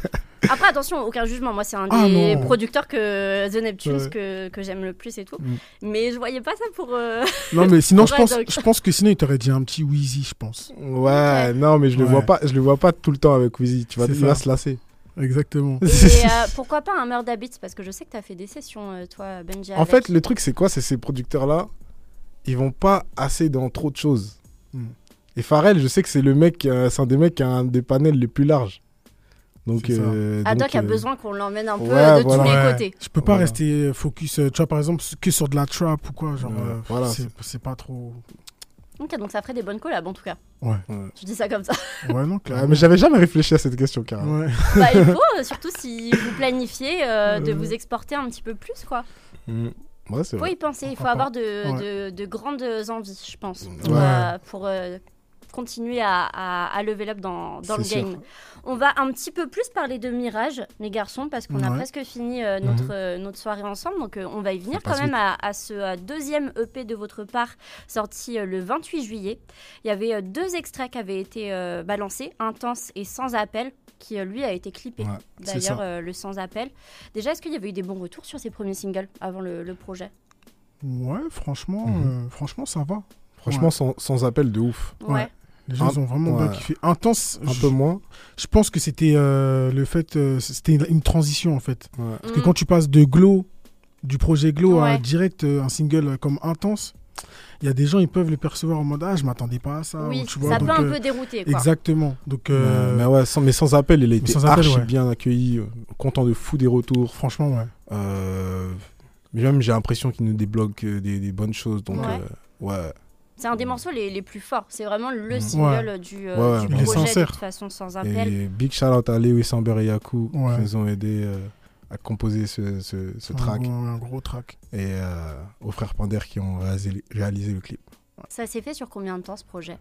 S3: Après, attention, aucun jugement. Moi, c'est un
S4: Ah,
S3: des
S4: non.
S3: producteurs que The Neptunes
S5: Ouais.
S3: que, que j'aime le plus et tout.
S4: Mm.
S3: Mais je voyais pas ça pour. euh,
S4: Non, mais sinon, je pense, je pense que sinon, il t'aurait dit un petit Wheezy, je pense.
S5: Ouais, non, mais je le
S4: Ouais.
S5: vois pas, je le vois pas tout le temps avec Wheezy. Tu vas,
S4: ça.
S5: se lasser.
S4: Exactement.
S3: Et euh, pourquoi pas un Murda Beats Parce que je sais que tu as fait des sessions, euh, toi, Benji.
S5: En
S3: avec.
S5: fait, le truc, c'est quoi? C'est ces producteurs-là, ils vont pas assez dans trop de choses.
S4: Hmm.
S5: Et Pharrell, je sais que c'est le mec, euh, c'est un des mecs qui a un des panels les plus larges. Donc, euh,
S3: Haddock
S5: donc,
S3: a
S5: euh,
S3: besoin qu'on l'emmène un peu
S5: ouais,
S3: de
S5: voilà.
S3: tous les
S4: Ouais.
S3: côtés.
S4: Je peux pas
S5: Voilà.
S4: rester focus, tu vois, par exemple, que sur de la trap ou quoi. Genre, euh,
S5: voilà,
S4: c'est pas trop.
S3: Ok, donc ça ferait des bonnes collabs en tout cas.
S4: Ouais.
S5: Ouais.
S3: Je dis ça comme ça.
S4: Ouais, non, clairement.
S5: mais j'avais jamais réfléchi à cette question, carrément.
S4: Ouais.
S3: bah, il faut, euh, surtout si vous planifiez euh, de
S4: Euh.
S3: vous exporter un petit peu plus, quoi.
S5: Mm. Ouais, c'est
S3: faut y penser, il faut avoir de,
S4: Ouais.
S3: de- de grandes envies, je pense,
S5: Ouais.
S3: pour, euh, pour, euh, continuer à, à- à level up dans, dans le
S5: sûr.
S3: game. On va un petit peu plus parler de Mirage, les garçons, parce qu'on a presque fini euh, notre,
S5: Mhm.
S3: euh, notre soirée ensemble, donc euh, on va y venir quand même à, à ce deuxième EP de votre part, sorti euh, le 28 juillet. Il y avait euh, deux extraits qui avaient été euh, balancés, Intense et Sans appel, qui euh, lui a été clippé.
S5: Ouais,
S3: D'ailleurs, euh, le Sans appel. Déjà, est-ce qu'il y avait eu des bons retours sur ces premiers singles avant le, le projet?
S4: Ouais, franchement,
S5: Mhm.
S4: euh, franchement, ça va.
S5: Franchement,
S4: Ouais.
S5: sans, sans appel de ouf.
S4: Ouais. Les gens
S5: Un-
S4: ils ont vraiment bien
S5: ouais.
S4: kiffé. Intense,
S5: Un
S4: je,
S5: peu moins.
S4: je pense que c'était euh, le fait, euh, c'était une, une transition en fait.
S5: Ouais.
S4: Parce que quand tu passes de Glow, du projet Glow à direct euh, un single comme Intense, il y a des gens, ils peuvent le percevoir en mode Ah, je m'attendais pas à ça.
S3: Oui,
S4: ou tu vois,
S3: ça
S4: donc,
S3: peut un
S4: euh,
S3: peu dérouter. Quoi.
S4: Exactement. Donc, euh,
S5: Mais, mais ouais, sans, mais sans appel, il a été
S4: appel,
S5: archi
S4: ouais.
S5: bien accueilli. euh, Content de fou des retours.
S4: franchement, ouais.
S5: Euh, mais même, j'ai l'impression qu'il nous débloque des, des bonnes choses. Donc,
S3: Ouais. C'est un des morceaux les, les plus forts. C'est vraiment le
S5: Ouais.
S3: single du, euh,
S5: Ouais,
S3: du projet de toute façon sans appel.
S5: Et big shout out à Lewis Amber et Yaku
S4: Ouais.
S5: qui nous ont aidés euh, à composer ce, ce, track.
S4: gros- Un, gros track.
S5: Et euh, aux frères Pinder qui ont réalisé, réalisé le clip.
S3: Ça s'est fait sur combien de temps ce projet?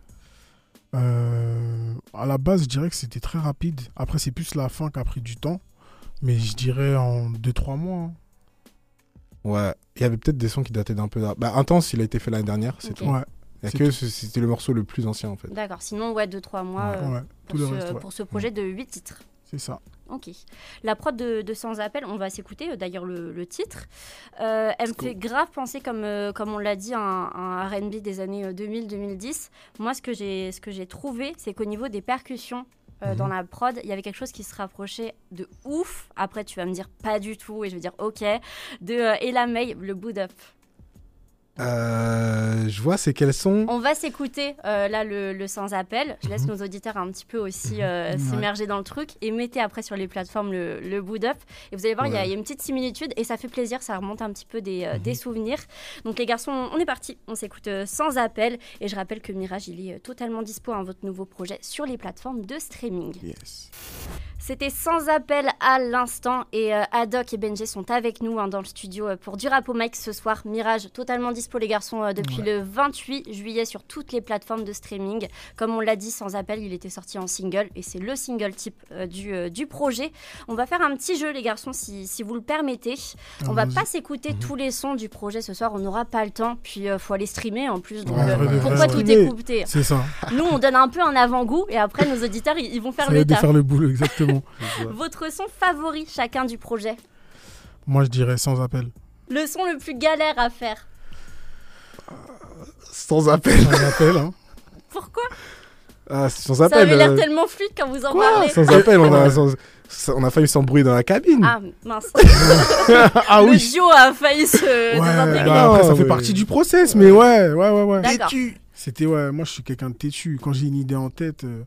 S4: Euh, à la base, je dirais que c'était très rapide. Après, c'est plus la fin qui a pris du temps. Mais je dirais en 2-3 mois. hein.
S5: Ouais. Il y avait peut-être des sons qui dataient d'un peu. Bah, Intense, il a été fait l'année dernière, c'est tout.
S4: Ouais,
S5: Il y a que c'était le morceau le plus ancien en fait.
S3: D'accord, sinon, ouais, 2-3 mois
S5: Ouais.
S3: euh,
S4: ouais. Tout
S3: pour,
S4: le
S3: ce,
S4: reste, ouais.
S3: pour ce projet de 8 titres.
S4: C'est ça.
S3: Ok. La prod de, de Sans Appel, on va s'écouter euh, d'ailleurs le, le titre. Euh, elle me fait grave penser, comme, euh, comme on l'a dit, à un, un RB des années euh, 2000-2010. Moi, ce que j'ai ce que j'ai trouvé, c'est qu'au niveau des percussions, euh,
S5: Mhm.
S3: dans la prod, il y avait quelque chose qui se rapprochait de ouf. Après, tu vas me dire pas du tout, et je vais dire ok, de euh, Ella May, le Boot Up.
S5: Euh, je vois c'est quels sons.
S3: On va s'écouter euh, là le, le sans appel. Je laisse
S5: Mhm.
S3: nos auditeurs un petit peu aussi euh,
S4: Ouais.
S3: s'immerger dans le truc et mettez après sur les plateformes le, le boot up. Et vous allez voir, il y a-
S5: Ouais.
S3: il y, a une petite similitude et ça fait plaisir, ça remonte un petit peu des, euh,
S5: Mhm.
S3: des souvenirs. Donc les garçons, on est parti. On s'écoute euh, sans appel. Et je rappelle que Mirage, il est euh, totalement dispo à votre nouveau projet sur les plateformes de streaming.
S5: Yes.
S3: C'était sans appel à l'instant et euh, Haddock et Benji sont avec nous hein, dans le studio euh, pour du rap au mic ce soir. Mirage totalement dispo les garçons euh, depuis le 28 juillet sur toutes les plateformes de streaming. Comme on l'a dit, sans appel, il était sorti en single et c'est le single type euh, du, du projet. On va faire un petit jeu les garçons si, si vous le permettez. On va pas s'écouter
S5: Mhm.
S3: tous les sons du projet ce soir, on n'aura pas le temps. Puis faut aller streamer en plus. Donc
S4: Ouais,
S3: pourquoi tout écouter?
S4: C'est ça.
S3: Nous on donne un peu un avant-goût et après nos auditeurs ils, ils vont faire le taf.
S4: faire le boulot, exactement.
S3: Votre son favori chacun du projet
S4: Moi, je dirais sans appel.
S3: Le son le plus galère à faire
S5: Sans appel.
S4: Sans appel, hein.
S3: Pourquoi
S5: Ah, sans
S3: Ça
S5: appel.
S3: avait l'air
S5: euh,
S3: tellement fluide quand vous en
S5: Quoi
S3: parlez.
S5: Sans appel, on a, sans- sans- on a failli s'embrouiller dans la cabine.
S3: Ah mince.
S5: Ah
S3: le
S5: oui.
S3: duo a failli se
S4: Ouais, bah, après, ça fait partie du process, mais ouais, ouais, ouais, ouais.
S3: D'accord.
S4: C'était, ouais, moi, je suis quelqu'un de têtu. Quand j'ai une idée en tête, euh,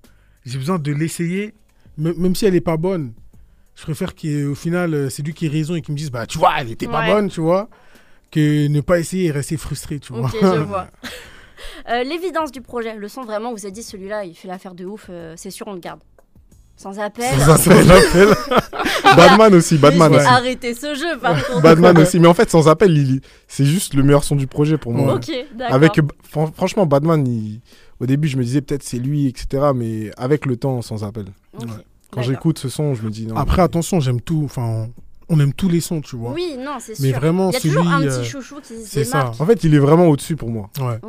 S4: j'ai besoin de l'essayer, même, si elle est pas bonne. Je préfère qu'au final, euh, c'est lui qui ait raison et qu'il me dise, bah, tu vois, elle était pas
S3: Ouais.
S4: bonne, tu vois, que ne pas essayer et rester frustré, tu vois.
S3: Ok, je vois. Euh, L'évidence du projet, le son vraiment, vous avez dit celui-là, il fait l'affaire de ouf, euh, c'est sûr, on le garde. Sans appel.
S5: Sans appel. Badman aussi, Badman
S3: Mais je vais arrêter ce jeu par contre.
S5: Badman aussi, mais en fait, sans appel, il- c'est juste le meilleur son du projet pour moi.
S3: Ok, d'accord.
S5: Avec, fran- franchement, Badman, il- au début, je me disais peut-être c'est lui, etc. Mais avec le temps, sans appel.
S4: Ouais.
S5: Quand j'écoute ce son, je me dis non.
S4: Après, attention, j'aime tout, enfin, on aime tous les sons, tu vois.
S3: Oui, non, c'est sûr.
S4: Mais vraiment,
S3: il y a
S4: celui.
S3: toujours un
S4: euh,
S3: petit chouchou qui se
S4: c'est ça.
S5: En fait, il est vraiment au-dessus pour moi.
S4: ouais.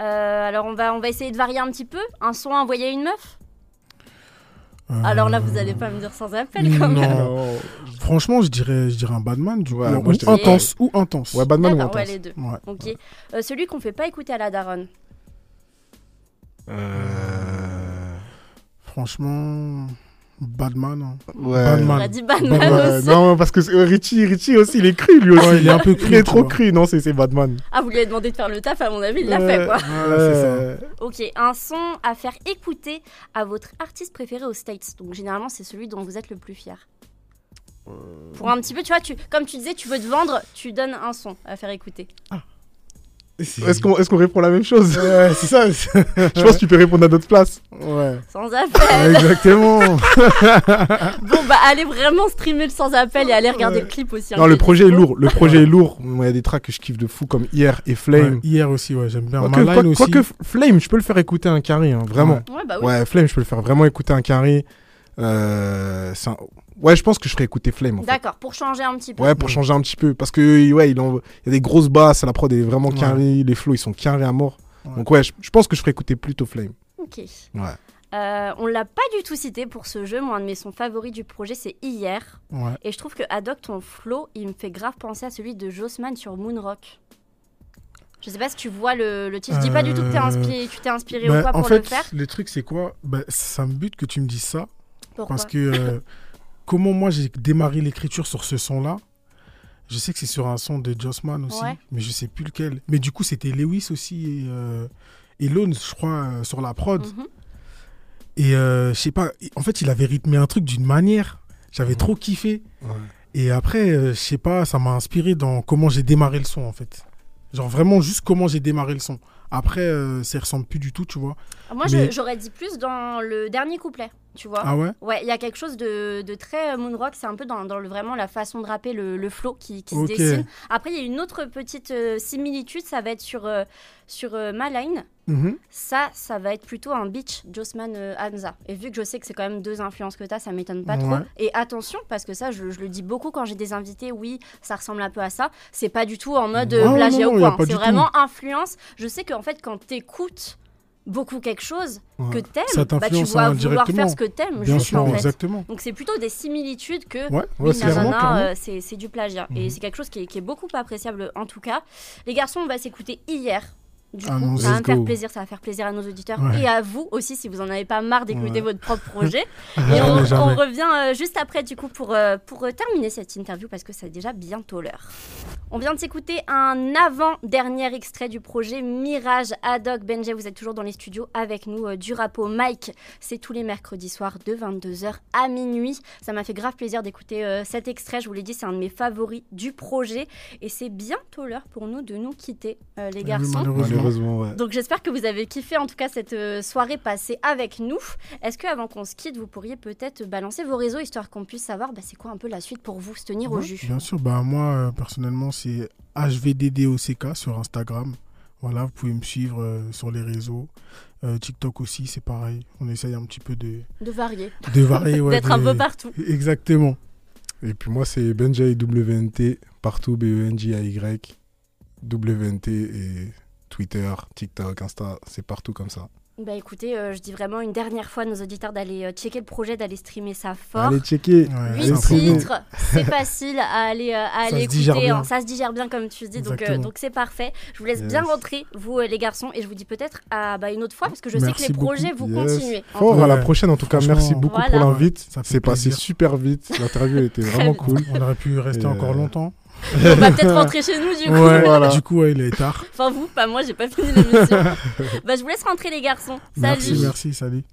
S3: Euh, alors on va, on va essayer de varier un petit peu. Un son envoyé à une meuf?
S4: Euh,
S3: Alors là, vous allez pas me dire sans appel quand
S4: non.
S3: même.
S4: Franchement, je dirais, je dirais un Badman, du
S5: Ouais,
S4: coup. ou
S5: dirais-
S4: intense, ou intense.
S5: Ouais, Badman ou
S3: D'accord, ouais,
S5: Intense
S3: les deux.
S4: Ouais.
S3: Ok. Euh, celui qu'on fait pas écouter à la daronne.
S5: Euh,
S4: Franchement, Badman. hein.
S5: Ouais.
S4: Badman.
S3: On a dit Batman
S5: Ouais,
S3: aussi.
S5: non, parce que euh, Richie, Richie aussi, il est cru lui aussi.
S4: Ouais, il est un peu cru,
S5: Il est trop cru, non, c'est c'est Batman.
S3: Ah, vous lui avez demandé de faire le taf, à mon avis, il l'a fait quoi.
S4: Ouais, c'est ça.
S3: Ok, un son à faire écouter à votre artiste préféré aux States. Donc généralement, c'est celui dont vous êtes le plus fier. Pour un petit peu, tu vois, tu, comme tu disais, tu veux te vendre, tu donnes un son à faire écouter.
S5: Est-ce qu'on est qu'on répond la même chose
S4: Ouais, c'est ça.
S5: Je pense que tu peux répondre à d'autres places.
S4: Ouais.
S3: Sans appel.
S4: Exactement.
S3: bon, bah, allez vraiment streamer le sans appel et allez regarder
S4: Ouais.
S3: le clip aussi. hein,
S5: Non, le projet est lourd. Le projet est lourd. Moi, Il y a des tracks que je kiffe de fou comme Hier et Flame.
S4: Ouais, hier aussi, ouais, j'aime bien.
S5: Quoique, quoi-
S4: aussi.
S5: quoique Flame, je peux le faire écouter un carré, hein, vraiment.
S3: Ouais, bah oui.
S5: Ouais, Flame, je peux le faire vraiment écouter un carré. Euh, c'est un- Ouais, je pense que je ferais écouter Flame. En fait.
S3: D'accord, pour changer un petit peu.
S5: Ouais, pour changer un petit peu. Parce que, ouais, il, en- il y a des grosses basses, la prod est vraiment
S4: Ouais.
S5: carré, les flows, ils sont carrés à mort.
S4: Ouais.
S5: Donc, ouais, je, je pense que je ferais écouter plutôt Flame.
S3: Ok.
S5: Ouais.
S3: Euh, on l'a pas du tout cité pour ce jeu. Moi, un de mes sons favoris du projet, c'est Hier.
S4: Ouais.
S3: Et je trouve que Adoc, ton flow, il me fait grave penser à celui de Jossman sur Moonrock. Je sais pas si tu vois le, le titre. Je dis pas du tout que t'es
S4: Euh,
S3: inspiré, tu t'es inspiré
S4: Bah,
S3: ou pas
S4: en
S3: pour
S4: fait,
S3: le faire.
S4: le truc, c'est quoi? Bah, Ça me bute que tu me dises ça.
S3: Pourquoi?
S4: Parce que euh, comment moi j'ai démarré l'écriture sur ce son-là Je sais que c'est sur un son de Jossman aussi,
S3: Ouais.
S4: mais je sais plus lequel. Mais du coup, c'était Lewis aussi et, euh, et Lone, je crois, euh, sur la prod.
S3: Mhm.
S4: Et euh, je sais pas, en fait, il avait rythmé un truc d'une manière. J'avais
S5: Mhm.
S4: trop kiffé.
S5: Ouais.
S4: Et après, euh, je sais pas, ça m'a inspiré dans comment j'ai démarré le son, en fait. Genre vraiment juste comment j'ai démarré le son. Après, euh, ça ressemble plus du tout, tu vois.
S3: Moi,
S4: Mais-
S3: j'aurais dit plus dans le dernier couplet, tu vois.
S4: Ah ouais
S3: Ouais, il y a quelque chose de, de très euh, Moonrock, c'est un peu dans, dans le, vraiment la façon de rapper, le, le flow qui, se dessine. Après, il y a une autre petite euh, similitude, ça va être sur, euh, sur euh, Line.
S4: Mhm.
S3: Ça, ça va être plutôt un beach Jossman Hamza. Et vu que je sais que c'est quand même deux influences que tu as, ça m'étonne pas trop. Et attention, parce que ça, je, je le dis beaucoup quand j'ai des invités, oui, ça ressemble un peu à ça. C'est pas du tout en mode
S4: Ah,
S3: plagiat ou quoi. C'est vraiment influence. Je sais qu'en fait, quand t'écoutes beaucoup quelque chose
S4: Ouais.
S3: que t'aimes, bah, tu vas vouloir
S4: indirectement.
S3: faire ce que t'aimes,
S4: Bien
S3: juste
S4: sûr,
S3: en fait.
S4: exactement.
S3: Donc c'est plutôt des similitudes que
S4: Ouais,
S5: Ouais, c'est
S3: euh, du plagiat. Et
S4: Mhm.
S3: c'est quelque chose qui est, qui est beaucoup appréciable en tout cas. Les garçons, on va s'écouter hier. Du
S4: Ah
S3: coup,
S4: non,
S3: ça va me faire plaisir, ça va faire plaisir à nos auditeurs
S4: Ouais.
S3: et à vous aussi si vous en avez pas marre d'écouter
S4: Ouais.
S3: votre propre projet. et on, revient euh, juste après du coup pour, euh, pour euh, terminer cette interview parce que c'est déjà bientôt l'heure. On vient de s'écouter un avant-dernier extrait du projet Mirage Adoc. Benjay, vous êtes toujours dans les studios avec nous euh, du Rapo Mike. C'est tous les mercredis soirs de 22h à minuit. Ça m'a fait grave plaisir d'écouter euh, cet extrait. Je vous l'ai dit, c'est un de mes favoris du projet. Et c'est bientôt l'heure pour nous de nous quitter, euh, les garçons.
S4: Malheureusement,
S5: ouais.
S3: Donc j'espère que vous avez kiffé en tout cas cette euh, soirée passée avec nous. Est-ce que avant qu'on se quitte, vous pourriez peut-être balancer vos réseaux histoire qu'on puisse savoir bah, c'est quoi un peu la suite pour vous, se tenir au jus?
S4: Bien sûr, bah moi euh, personnellement c'est HVDDOCK sur Instagram. Voilà, vous pouvez me suivre euh, sur les réseaux. Euh, TikTok aussi, c'est pareil. On essaye un petit peu de,
S3: De varier,
S4: de varier. ouais,
S3: d'être un peu partout.
S4: Exactement.
S5: Et puis moi, c'est Benjay WNT, partout B-E-N-J-A-Y, WNT et Twitter, TikTok, Insta, c'est partout comme ça.
S3: Bah écoutez, euh, je dis vraiment une dernière fois à nos auditeurs d'aller euh, checker le projet, d'aller streamer ça fort.
S5: Allez checker.
S4: Ouais,
S3: Huit
S4: c'est important.
S3: titres, c'est facile à aller, euh, à
S4: Ça
S3: aller écouter. hein. Ça se digère bien, comme tu dis. Donc, euh, donc c'est parfait. Je vous laisse
S5: Yes.
S3: bien rentrer, vous euh, les garçons, et je vous dis peut-être à bah, une autre fois, parce que je sais que les
S4: beaucoup.
S3: projets, vous
S5: Yes.
S3: continuez.
S5: Fort
S3: tout
S5: à la
S4: Ouais.
S5: prochaine en tout cas. Merci beaucoup
S3: Voilà.
S5: pour l'invite.
S4: Ça
S5: C'est passé super vite. L'interview était vraiment cool.
S4: On aurait pu rester
S5: Et,
S4: encore
S5: euh,
S4: longtemps.
S3: On va peut-être rentrer chez nous du coup.
S4: Ouais,
S5: Voilà.
S4: Du coup, ouais, il est tard.
S3: Enfin vous, pas moi, j'ai pas fini l'émission. bah je vous laisse rentrer les garçons. Salut
S4: Merci, merci, salut.